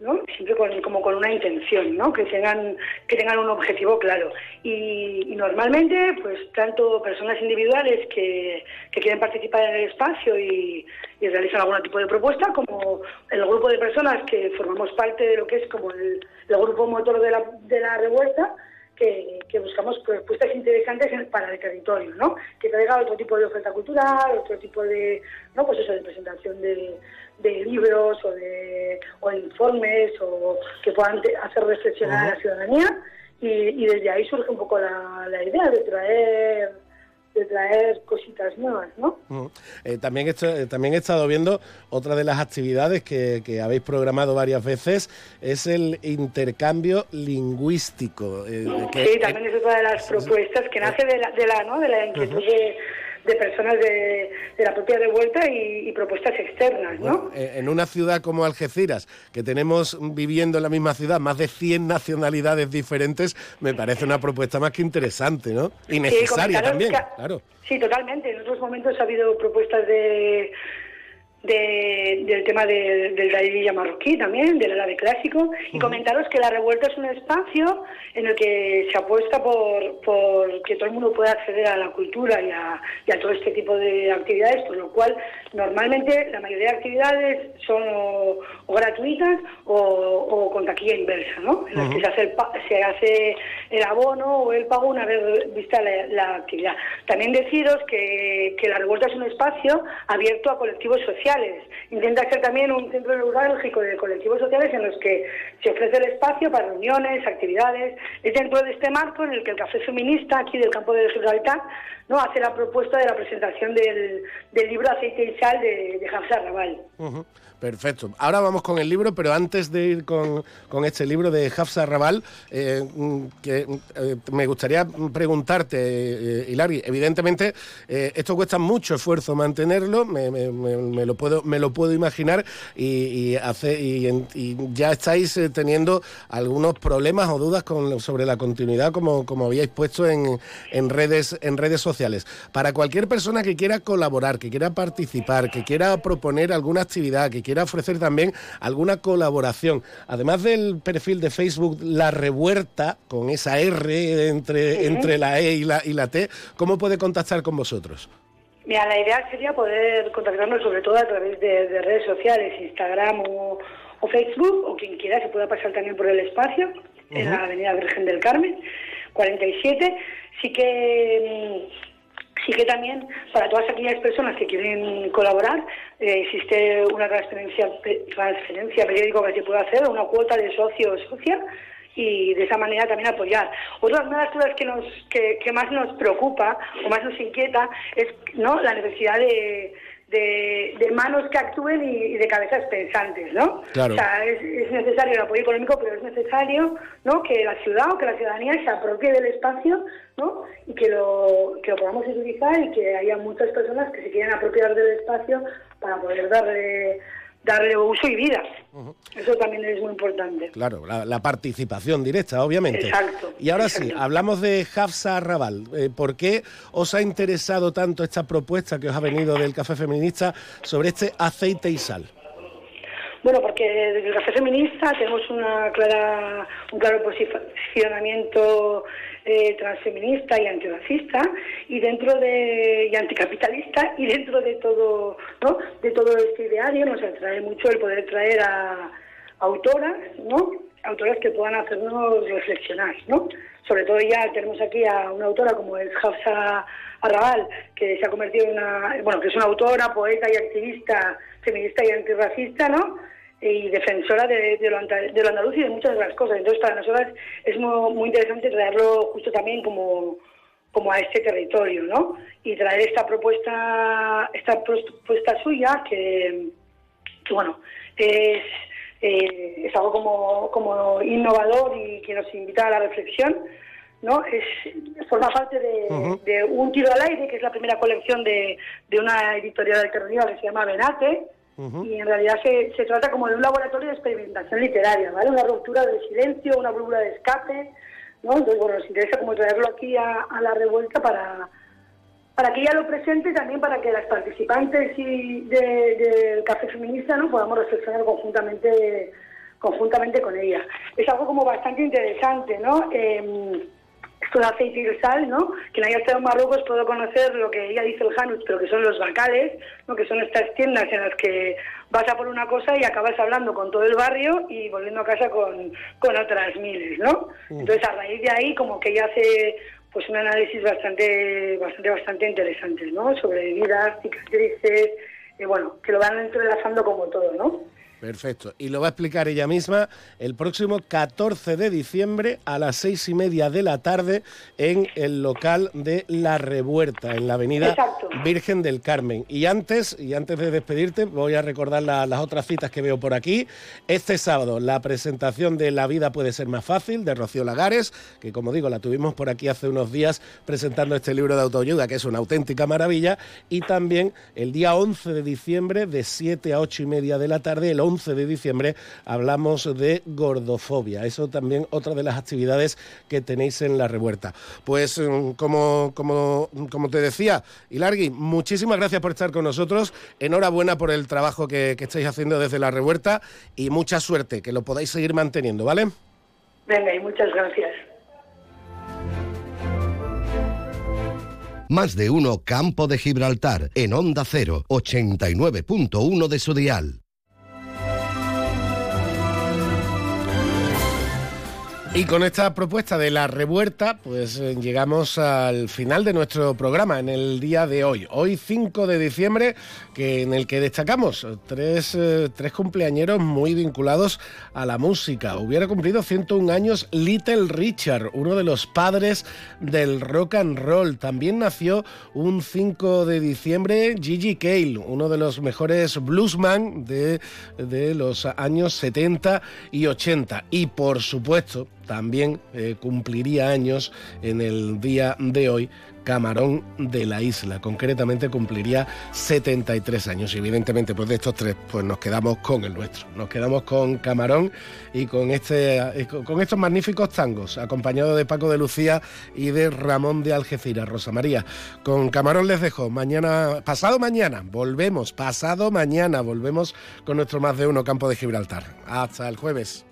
¿no? Siempre con, como con una intención, ¿no? Que tengan, que tengan un objetivo claro. Y, normalmente, pues tanto personas individuales que, que, quieren participar en el espacio y, y, realizan algún tipo de propuesta, como el grupo de personas que formamos parte de lo que es como el, el grupo motor de la, de la revuelta, que, buscamos propuestas interesantes para el territorio, ¿no? Que traiga otro tipo de oferta cultural, otro tipo de, ¿no? Pues eso, de presentación de, libros o de, o informes o que puedan hacer reflexionar a la ciudadanía y, desde ahí surge un poco la, la idea de traer de traer cositas nuevas, ¿no? Eh, también, eh, también he estado viendo otra de las actividades que, habéis programado varias veces, es el intercambio lingüístico. Eh, sí, también es otra de las propuestas que nace de la, de la, ¿no? de la inquietud de de personas de, la propia revuelta y, propuestas externas, ¿no? Eh, en una ciudad como Algeciras, que tenemos viviendo en la misma ciudad más de 100 nacionalidades diferentes, me parece una propuesta más que interesante, ¿no? Y necesaria también, claro. Sí, totalmente. En otros momentos ha habido propuestas de del tema de, del Dairilla marroquí también, del árabe clásico, y comentaros que la revuelta es un espacio en el que se apuesta por, por que todo el mundo pueda acceder a la cultura y a, todo este tipo de actividades, por lo cual normalmente la mayoría de actividades son o, gratuitas o, con taquilla inversa, ¿no? En las que se hace, el, se hace el abono o el pago una vez vista la, actividad. También deciros que, que la revuelta es un espacio abierto a colectivos sociales. Intenta ser también un centro neurálgico de colectivos sociales en los que se ofrece el espacio para reuniones, actividades. Es dentro de este marco en el que el Café Feminista, aquí del campo de Gibraltar, ¿no? hace la propuesta de la presentación del, libro Aceite y De, de Raval. Perfecto. Ahora vamos con el libro, pero antes de ir con, este libro de Hafsa Raval, eh, que eh, me gustaría preguntarte, eh, Hilari, evidentemente esto cuesta mucho esfuerzo mantenerlo, me, lo, puedo, me lo puedo imaginar, y, hace, y, ya estáis teniendo algunos problemas o dudas con, sobre la continuidad, como, como habíais puesto en, en, redes, en redes sociales. Para cualquier persona que quiera colaborar, que quiera participar, que quiera proponer alguna actividad, que quiera ofrecer también alguna colaboración. Además del perfil de Facebook La Revuelta, con esa R entre, entre la E y la, y la T, ¿cómo puede contactar con vosotros? Mira, la idea sería poder contactarnos sobre todo a través de, redes sociales, Instagram o, Facebook, o quien quiera se pueda pasar también por el espacio, en la Avenida Virgen del Carmen, 47. Sí que sí que también para todas aquellas personas que quieren colaborar eh, existe una transferencia, transferencia periódica que se puede hacer, una cuota de socio o socia y de esa manera también apoyar. Otra de las cosas que, nos, que, que más nos preocupa o más nos inquieta es ¿no? la necesidad de de, manos que actúen y, de cabezas pensantes, ¿no? Claro. O sea, es, necesario el apoyo económico, pero es necesario, ¿no? Que la ciudad o que la ciudadanía se apropie del espacio, ¿no? Y que lo, que lo podamos utilizar y que haya muchas personas que se quieran apropiar del espacio para poder darle darle uso y vida. Eso también es muy importante. Claro, la, participación directa, obviamente. Exacto. Y ahora sí, hablamos de Hafsa Arrabal. Eh, ¿Por qué os ha interesado tanto esta propuesta que os ha venido del Café Feminista sobre este aceite y sal? Bueno, porque desde el Café Feminista tenemos una clara, un claro posicionamiento eh, transfeminista y antirracista y dentro de y anticapitalista y dentro de todo ¿no? de todo este ideario nos atrae mucho el poder traer a, autoras no autoras que puedan hacernos reflexionar no sobre todo ya tenemos aquí a una autora como es Hafsa Arrabal que se ha convertido en una bueno que es una autora poeta y activista feminista y antirracista no y defensora de, de, lo, andaluz y de muchas de las cosas. Entonces, para nosotras es muy, interesante traerlo justo también como, como a este territorio, ¿no? Y traer esta propuesta, esta propuesta suya que, bueno, es, eh, es algo como, como innovador y que nos invita a la reflexión. ¿no? Es, forma parte de, de, Un tiro al aire, que es la primera colección de, de una editorial alternativa que se llama Y en realidad se, se, trata como de un laboratorio de experimentación literaria, ¿vale? Una ruptura de silencio, una válvula de escape, ¿no? Entonces, bueno, nos interesa como traerlo aquí a, la revuelta para, para que ella lo presente y también para que las participantes y del Café Feminista no podamos reflexionar conjuntamente conjuntamente con ella. Es algo como bastante interesante, ¿no? Eh, esto de aceite y sal, ¿no? Quien haya estado en Marruecos puedo conocer lo que ella dice el Hanut, pero que son los bacales, ¿no? Que son estas tiendas en las que vas a por una cosa y acabas hablando con todo el barrio y volviendo a casa con, con otras miles, ¿no? Mm. Entonces, a raíz de ahí, como que ella hace pues un análisis bastante, bastante, bastante interesante, ¿no? Sobre vidas, cicatrices, y bueno, que lo van entrelazando como todo, ¿no? Perfecto. Y lo va a explicar ella misma el próximo 14 de diciembre a las seis y media de la tarde en el local de La Revuelta, en la avenida Virgen del Carmen. Y antes, y antes de despedirte, voy a recordar las otras citas que veo por aquí. Este sábado, la presentación de La vida puede ser más fácil, de Rocío Lagares, que como digo, la tuvimos por aquí hace unos días presentando este libro de autoayuda, que es una auténtica maravilla. Y también el día 11 de diciembre, de 7 a 8 y media de la tarde, el 11 de diciembre hablamos de gordofobia. Eso también otra de las actividades que tenéis en la revuelta. Pues mm, como, como, como te decía, Hilargui, muchísimas gracias por estar con nosotros. Enhorabuena por el trabajo que, que estáis haciendo desde la revuelta y mucha suerte, que lo podáis seguir manteniendo, ¿vale? Venga, y muchas gracias. Más de uno Campo de Gibraltar en Onda 0, 89.1 de su dial. Y con esta propuesta de la revuelta, pues eh, llegamos al final de nuestro programa en el día de hoy. Hoy 5 de diciembre, que, en el que destacamos tres, eh, tres cumpleañeros muy vinculados a la música. Hubiera cumplido 101 años Little Richard, uno de los padres del rock and roll. También nació un 5 de diciembre Gigi Cale, uno de los mejores bluesman de, de los años 70 y 80. Y por supuesto, también eh, cumpliría años en el día de hoy Camarón de la Isla. Concretamente cumpliría 73 años. Y evidentemente, pues de estos tres, pues nos quedamos con el nuestro. Nos quedamos con Camarón y con, este, eh, con estos magníficos tangos, acompañado de Paco de Lucía y de Ramón de Algeciras. Rosa María, con Camarón les dejo. Mañana, pasado mañana, volvemos. Pasado mañana, volvemos con nuestro más de uno campo de Gibraltar. Hasta el jueves.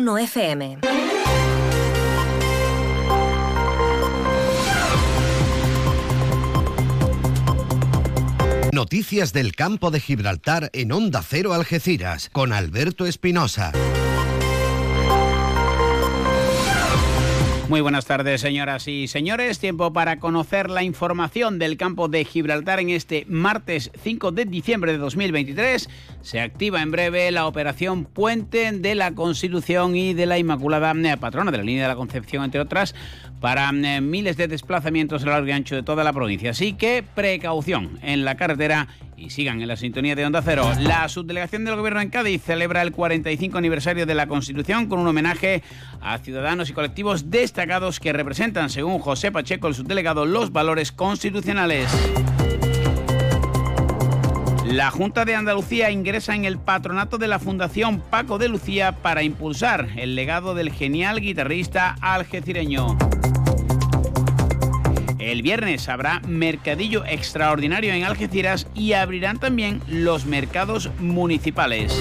89.1 FM. Noticias del campo de Gibraltar en Onda Cero Algeciras con Alberto Espinosa. Muy buenas tardes, señoras y señores. Tiempo para conocer la información del campo de Gibraltar en este martes 5 de diciembre de 2023. Se activa en breve la operación Puente de la Constitución y de la Inmaculada Patrona de la línea de la Concepción, entre otras, para eh, miles de desplazamientos a largo y ancho de toda la provincia. Así que precaución en la carretera y sigan en la sintonía de Onda Cero. La subdelegación del Gobierno en Cádiz celebra el 45 aniversario de la Constitución con un homenaje a ciudadanos y colectivos destacados que representan, según José Pacheco, el subdelegado, los valores constitucionales. La Junta de Andalucía ingresa en el patronato de la Fundación Paco de Lucía para impulsar el legado del genial guitarrista algecireño. El viernes habrá mercadillo extraordinario en Algeciras y abrirán también los mercados municipales.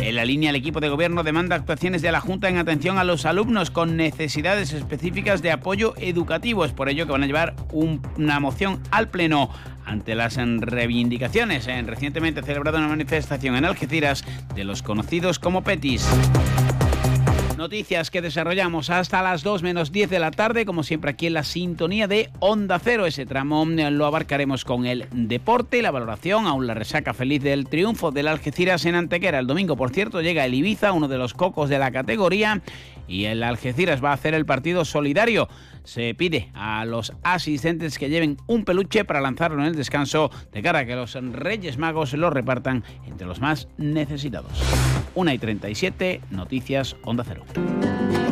En la línea, el equipo de gobierno demanda actuaciones de la Junta en atención a los alumnos con necesidades específicas de apoyo educativo. Es por ello que van a llevar una moción al Pleno ante las reivindicaciones en recientemente celebrada una manifestación en Algeciras de los conocidos como PETIS. Noticias que desarrollamos hasta las 2 menos 10 de la tarde, como siempre aquí en la sintonía de Onda Cero. Ese tramo eh, lo abarcaremos con el deporte, la valoración, aún la resaca feliz del triunfo del Algeciras en Antequera. El domingo, por cierto, llega el Ibiza, uno de los cocos de la categoría, y el Algeciras va a hacer el partido solidario se pide a los asistentes que lleven un peluche para lanzarlo en el descanso de cara a que los Reyes Magos lo repartan entre los más necesitados. 1 y 37, Noticias Onda Cero.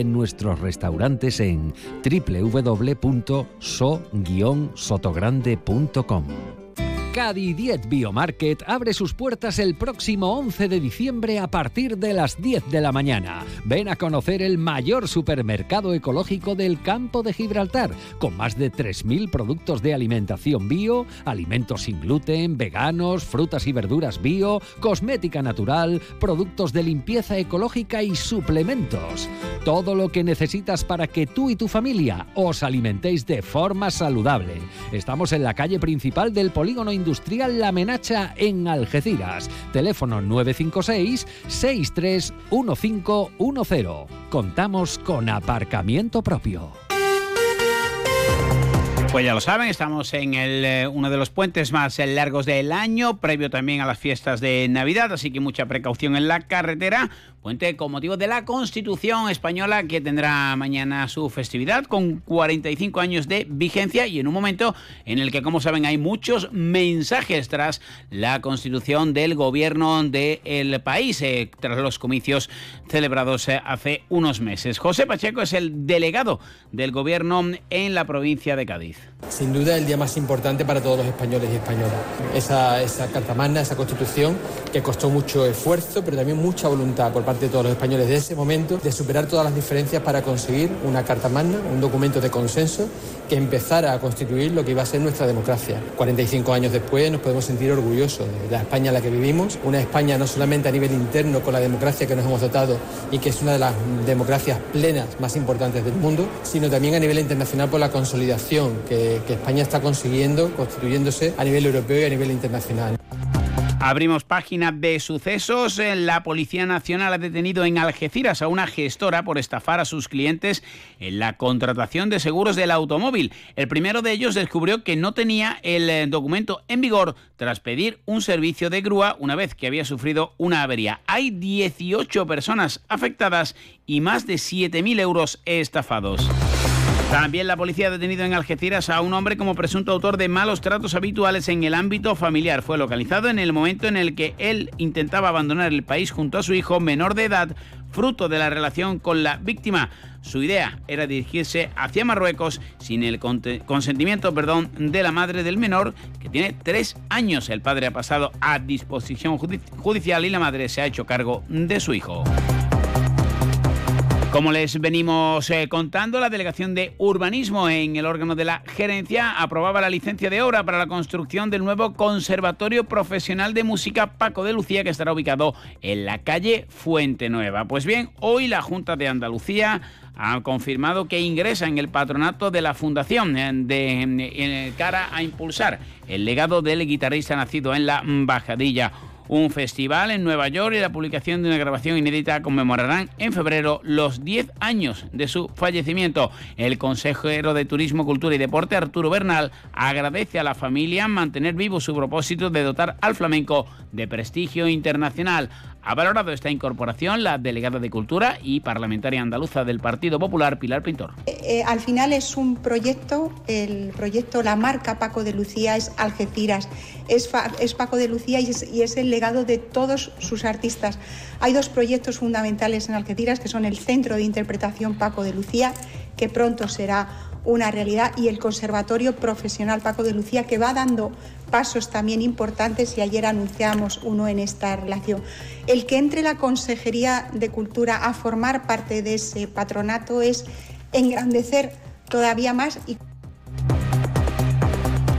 en nuestros restaurantes en www.so-sotogrande.com. Cadi Diet Biomarket abre sus puertas el próximo 11 de diciembre a partir de las 10 de la mañana. Ven a conocer el mayor supermercado ecológico del campo de Gibraltar, con más de 3.000 productos de alimentación bio, alimentos sin gluten, veganos, frutas y verduras bio, cosmética natural, productos de limpieza ecológica y suplementos. Todo lo que necesitas para que tú y tu familia os alimentéis de forma saludable. Estamos en la calle principal del polígono industrial La Menacha en Algeciras. Teléfono 956 631510. Contamos con aparcamiento propio. Pues ya lo saben, estamos en el, eh, uno de los puentes más eh, largos del año, previo también a las fiestas de Navidad, así que mucha precaución en la carretera. Puente con motivo de la Constitución española que tendrá mañana su festividad con 45 años de vigencia y en un momento en el que, como saben, hay muchos mensajes tras la constitución del gobierno del país, eh, tras los comicios celebrados eh, hace unos meses. José Pacheco es el delegado del gobierno en la provincia de Cádiz. Sin duda el día más importante para todos los españoles y españolas. Esa, esa Carta Magna, esa Constitución que costó mucho esfuerzo, pero también mucha voluntad por parte de todos los españoles de ese momento de superar todas las diferencias para conseguir una Carta Magna, un documento de consenso que empezara a constituir lo que iba a ser nuestra democracia. 45 años después nos podemos sentir orgullosos de la España en la que vivimos, una España no solamente a nivel interno con la democracia que nos hemos dotado y que es una de las democracias plenas más importantes del mundo, sino también a nivel internacional por la consolidación que, que España está consiguiendo, constituyéndose a nivel europeo y a nivel internacional. Abrimos página de sucesos. La Policía Nacional ha detenido en Algeciras a una gestora por estafar a sus clientes en la contratación de seguros del automóvil. El primero de ellos descubrió que no tenía el eh, documento en vigor tras pedir un servicio de grúa una vez que había sufrido una avería. Hay 18 personas afectadas y más de 7.000 euros estafados. También la policía ha detenido en Algeciras a un hombre como presunto autor de malos tratos habituales en el ámbito familiar. Fue localizado en el momento en el que él intentaba abandonar el país junto a su hijo menor de edad, fruto de la relación con la víctima. Su idea era dirigirse hacia Marruecos sin el consentimiento perdón, de la madre del menor, que tiene tres años. El padre ha pasado a disposición judicial y la madre se ha hecho cargo de su hijo. Como les venimos eh, contando, la Delegación de Urbanismo en el órgano de la gerencia aprobaba la licencia de obra para la construcción del nuevo Conservatorio Profesional de Música Paco de Lucía que estará ubicado en la calle Fuente Nueva. Pues bien, hoy la Junta de Andalucía ha confirmado que ingresa en el patronato de la Fundación eh, de, cara a impulsar el legado del guitarrista nacido en la Bajadilla un festival en Nueva York y la publicación de una grabación inédita conmemorarán en febrero los 10 años de su fallecimiento. El consejero de Turismo, Cultura y Deporte, Arturo Bernal, agradece a la familia mantener vivo su propósito de dotar al flamenco de prestigio internacional. Ha valorado esta incorporación la delegada de Cultura y parlamentaria andaluza del Partido Popular, Pilar Pintor. Eh, eh, al final es un proyecto, el proyecto, la marca Paco de Lucía es Algeciras, es, Paco de Lucía y es, el legado de todos sus artistas. Hay dos proyectos fundamentales en Algeciras que son el Centro de Interpretación Paco de Lucía, que pronto será una realidad, y el Conservatorio Profesional Paco de Lucía, que va dando pasos también importantes y ayer anunciamos uno en esta relación. El que entre la Consejería de Cultura a formar parte de ese patronato es engrandecer todavía más y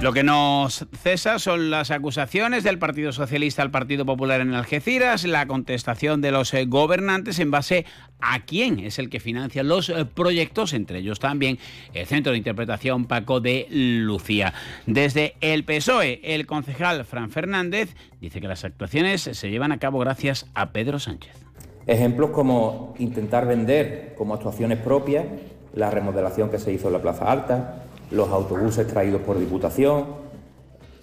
lo que nos cesa son las acusaciones del Partido Socialista al Partido Popular en Algeciras, la contestación de los eh, gobernantes en base a quién es el que financia los eh, proyectos, entre ellos también el Centro de Interpretación Paco de Lucía. Desde el PSOE, el concejal Fran Fernández dice que las actuaciones se llevan a cabo gracias a Pedro Sánchez. Ejemplos como intentar vender como actuaciones propias la remodelación que se hizo en la Plaza Alta, los autobuses traídos por Diputación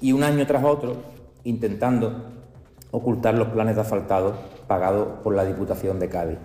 y un año tras otro intentando ocultar los planes de asfaltado pagados por la Diputación de Cádiz.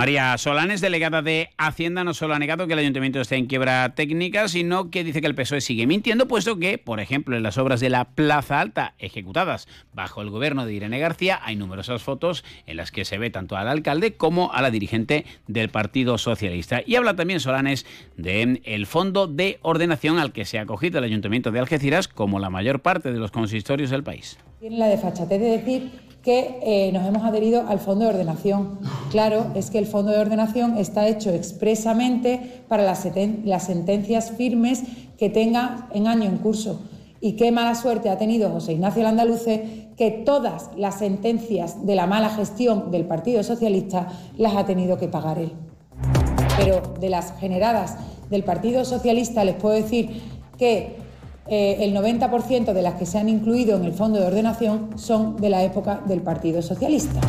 María Solanes, delegada de Hacienda, no solo ha negado que el ayuntamiento esté en quiebra técnica, sino que dice que el PSOE sigue mintiendo, puesto que, por ejemplo, en las obras de la Plaza Alta ejecutadas bajo el gobierno de Irene García hay numerosas fotos en las que se ve tanto al alcalde como a la dirigente del Partido Socialista. Y habla también Solanes del el fondo de ordenación al que se ha acogido el ayuntamiento de Algeciras, como la mayor parte de los consistorios del país. Tiene la desfachatez de decir que eh, nos hemos adherido al Fondo de Ordenación. Claro, es que el Fondo de Ordenación está hecho expresamente para las, sentencias firmes que tenga en año en curso. Y qué mala suerte ha tenido José Ignacio Landaluce que todas las sentencias de la mala gestión del Partido Socialista las ha tenido que pagar él. Pero de las generadas del Partido Socialista les puedo decir que eh, el 90% de las que se han incluido en el fondo de ordenación son de la época del Partido Socialista.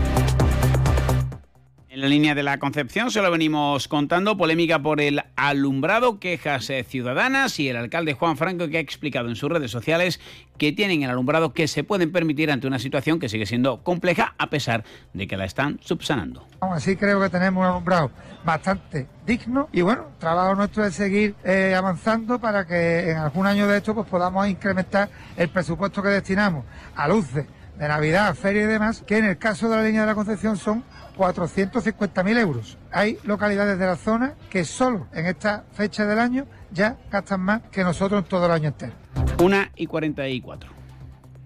La línea de la Concepción se lo venimos contando, polémica por el alumbrado, quejas eh, ciudadanas y el alcalde Juan Franco que ha explicado en sus redes sociales que tienen el alumbrado que se pueden permitir ante una situación que sigue siendo compleja a pesar de que la están subsanando. Aún así creo que tenemos un alumbrado bastante digno y bueno, trabajo nuestro es seguir eh, avanzando para que en algún año de esto pues podamos incrementar el presupuesto que destinamos a luces de Navidad, feria y demás, que en el caso de la línea de la Concepción son 450.000 euros. Hay localidades de la zona que solo en esta fecha del año ya gastan más que nosotros todo el año entero. Una y 44.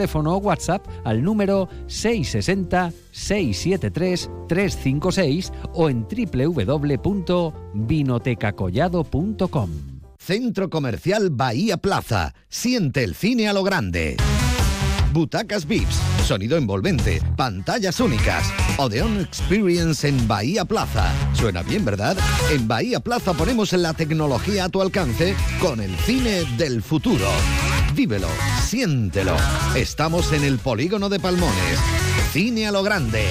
o WhatsApp al número 660-673-356 o en www.vinotecacollado.com. Centro Comercial Bahía Plaza. Siente el cine a lo grande. Butacas VIPs, sonido envolvente, pantallas únicas. Odeon Experience en Bahía Plaza. Suena bien, ¿verdad? En Bahía Plaza ponemos la tecnología a tu alcance con el cine del futuro. Vívelo, siéntelo. Estamos en el polígono de Palmones. Cine a lo grande.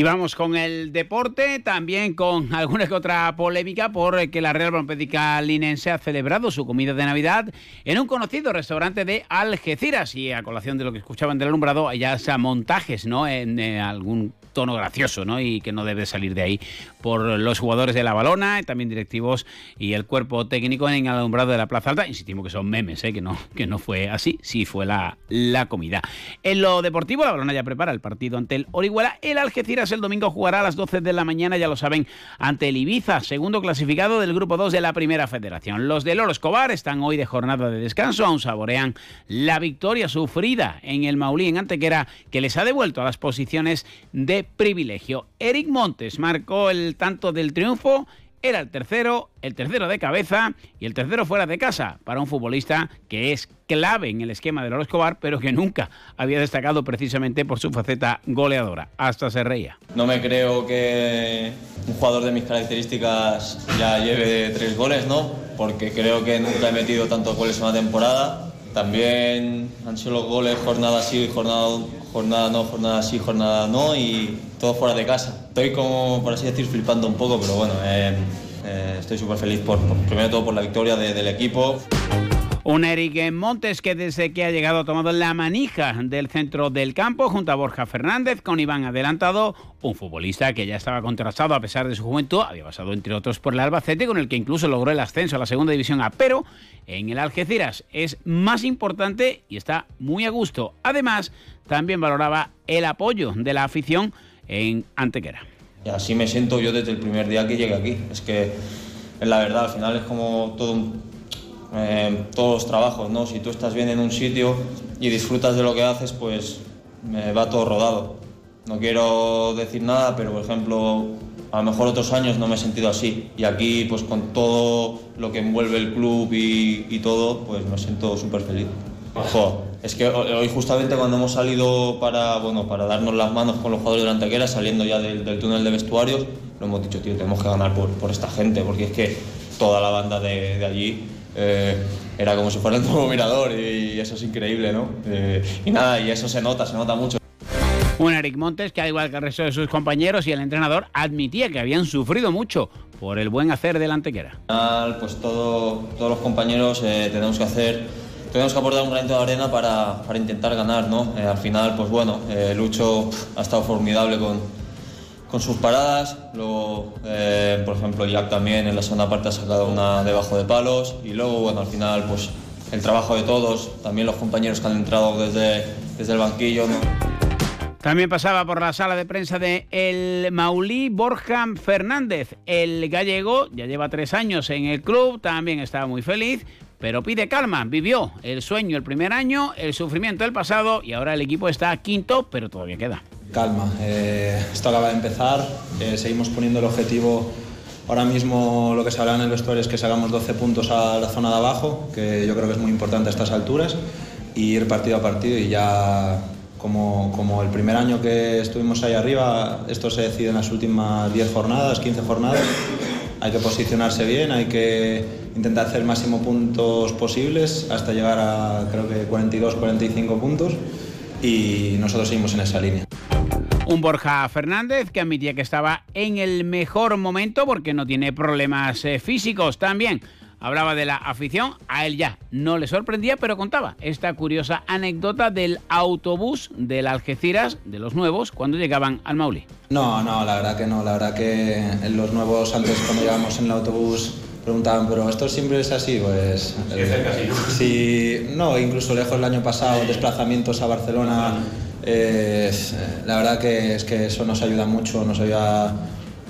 Y vamos con el deporte, también con alguna que otra polémica porque la Real Brompédica Linense ha celebrado su comida de Navidad en un conocido restaurante de Algeciras y a colación de lo que escuchaban del alumbrado, hay sea montajes, ¿no? En eh, algún tono gracioso, ¿no? Y que no debe salir de ahí por los jugadores de la balona, también directivos y el cuerpo técnico en el alumbrado de la Plaza Alta. Insistimos que son memes, ¿eh? que, no, que no fue así, sí fue la, la comida. En lo deportivo, la balona ya prepara el partido ante el Orihuela. El Algeciras el domingo jugará a las 12 de la mañana, ya lo saben, ante el Ibiza, segundo clasificado del grupo 2 de la Primera Federación. Los de Loro Escobar están hoy de jornada de descanso, aún saborean la victoria sufrida en el Maulí en Antequera, que les ha devuelto a las posiciones de privilegio. Eric Montes marcó el tanto del triunfo era el tercero, el tercero de cabeza y el tercero fuera de casa para un futbolista que es clave en el esquema de Loro Escobar, pero que nunca había destacado precisamente por su faceta goleadora. Hasta se reía. No me creo que un jugador de mis características ya lleve tres goles, ¿no? Porque creo que nunca he metido tantos goles en una temporada también han sido los goles jornada sí, jornada, jornada no, jornada sí, jornada no y todo fuera de casa. Estoy como, por así decir, flipando un poco, pero bueno, eh, eh, estoy súper feliz por, primero todo por la victoria del equipo. Un Eric Montes que desde que ha llegado ha tomado la manija del centro del campo junto a Borja Fernández con Iván adelantado, un futbolista que ya estaba contrastado a pesar de su juventud, había pasado entre otros por el Albacete con el que incluso logró el ascenso a la segunda división A, pero en el Algeciras es más importante y está muy a gusto. Además, también valoraba el apoyo de la afición en Antequera. Y así me siento yo desde el primer día que llegué aquí. Es que, la verdad, al final es como todo un eh, todos los trabajos, ¿no? Si tú estás bien en un sitio y disfrutas de lo que haces, pues me va todo rodado. No quiero decir nada, pero por ejemplo, a lo mejor otros años no me he sentido así. Y aquí, pues con todo lo que envuelve el club y, y todo, pues me siento súper feliz. Ojo, es que hoy justamente cuando hemos salido para, bueno, para darnos las manos con los jugadores de la Antequera, saliendo ya del, del túnel de vestuarios, lo hemos dicho, tío, tenemos que ganar por, por esta gente, porque es que toda la banda de, de allí eh, era como si fuera el nuevo mirador y, eso es increíble, ¿no? Eh, y nada, y eso se nota, se nota mucho. Un Eric Montes que, al igual que el resto de sus compañeros y el entrenador, admitía que habían sufrido mucho por el buen hacer del Antequera. Al final, pues todo, todos los compañeros eh, tenemos que hacer, tenemos que aportar un granito de arena para, para intentar ganar, ¿no? Eh, al final, pues bueno, eh, Lucho ha estado formidable con, con sus paradas, luego, eh, por ejemplo, Jack también en la segunda parte ha sacado una debajo de palos y luego, bueno, al final, pues el trabajo de todos, también los compañeros que han entrado desde, desde el banquillo. También pasaba por la sala de prensa de el Maulí Borja Fernández. El gallego ya lleva tres años en el club, también estaba muy feliz, pero pide calma. Vivió el sueño el primer año, el sufrimiento el pasado y ahora el equipo está quinto, pero todavía queda. Calma, eh, esto acaba de empezar, eh, seguimos poniendo el objetivo. Ahora mismo lo que se habla en el vestuario es que sacamos 12 puntos a la zona de abajo, que yo creo que es muy importante a estas alturas, y ir partido a partido y ya como, como el primer año que estuvimos ahí arriba, esto se decide en las últimas 10 jornadas, 15 jornadas. Hay que posicionarse bien, hay que intentar hacer el máximo puntos posibles hasta llegar a creo que 42, 45 puntos y nosotros seguimos en esa línea. Un Borja Fernández que admitía que estaba en el mejor momento porque no tiene problemas eh, físicos también. Hablaba de la afición, a él ya no le sorprendía, pero contaba esta curiosa anécdota del autobús del Algeciras, de los nuevos, cuando llegaban al Maulí. No, no, la verdad que no. La verdad que en los nuevos, antes cuando llegábamos en el autobús, preguntaban, ¿pero esto siempre es así? Pues. sí, no, incluso lejos el año pasado, desplazamientos a Barcelona. eh, la verdad que es que eso nos ayuda mucho, nos ayuda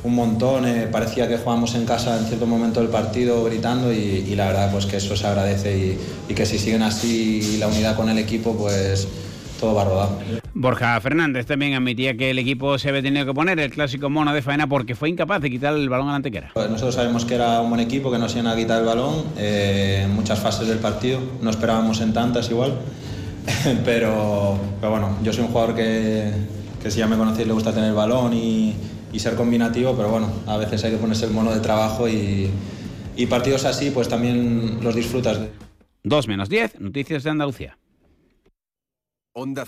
un montón. eh, parecía que jugábamos en casa en cierto momento del partido gritando y, y la verdad pues que eso se agradece y, y que si siguen así la unidad con el equipo, pues todo va a rodar. Borja Fernández también admitía que el equipo se había tenido que poner el clásico mono de faena porque fue incapaz de quitar el balón a la antequera. Nosotros sabemos que era un buen equipo, que nos iban a quitar el balón eh, en muchas fases del partido. No esperábamos en tantas igual. pero, pero bueno, yo soy un jugador que, que si ya me conocéis le gusta tener el balón y, y ser combinativo, pero bueno, a veces hay que ponerse el mono de trabajo y, y partidos así pues también los disfrutas. 2 menos 10, noticias de Andalucía. Onda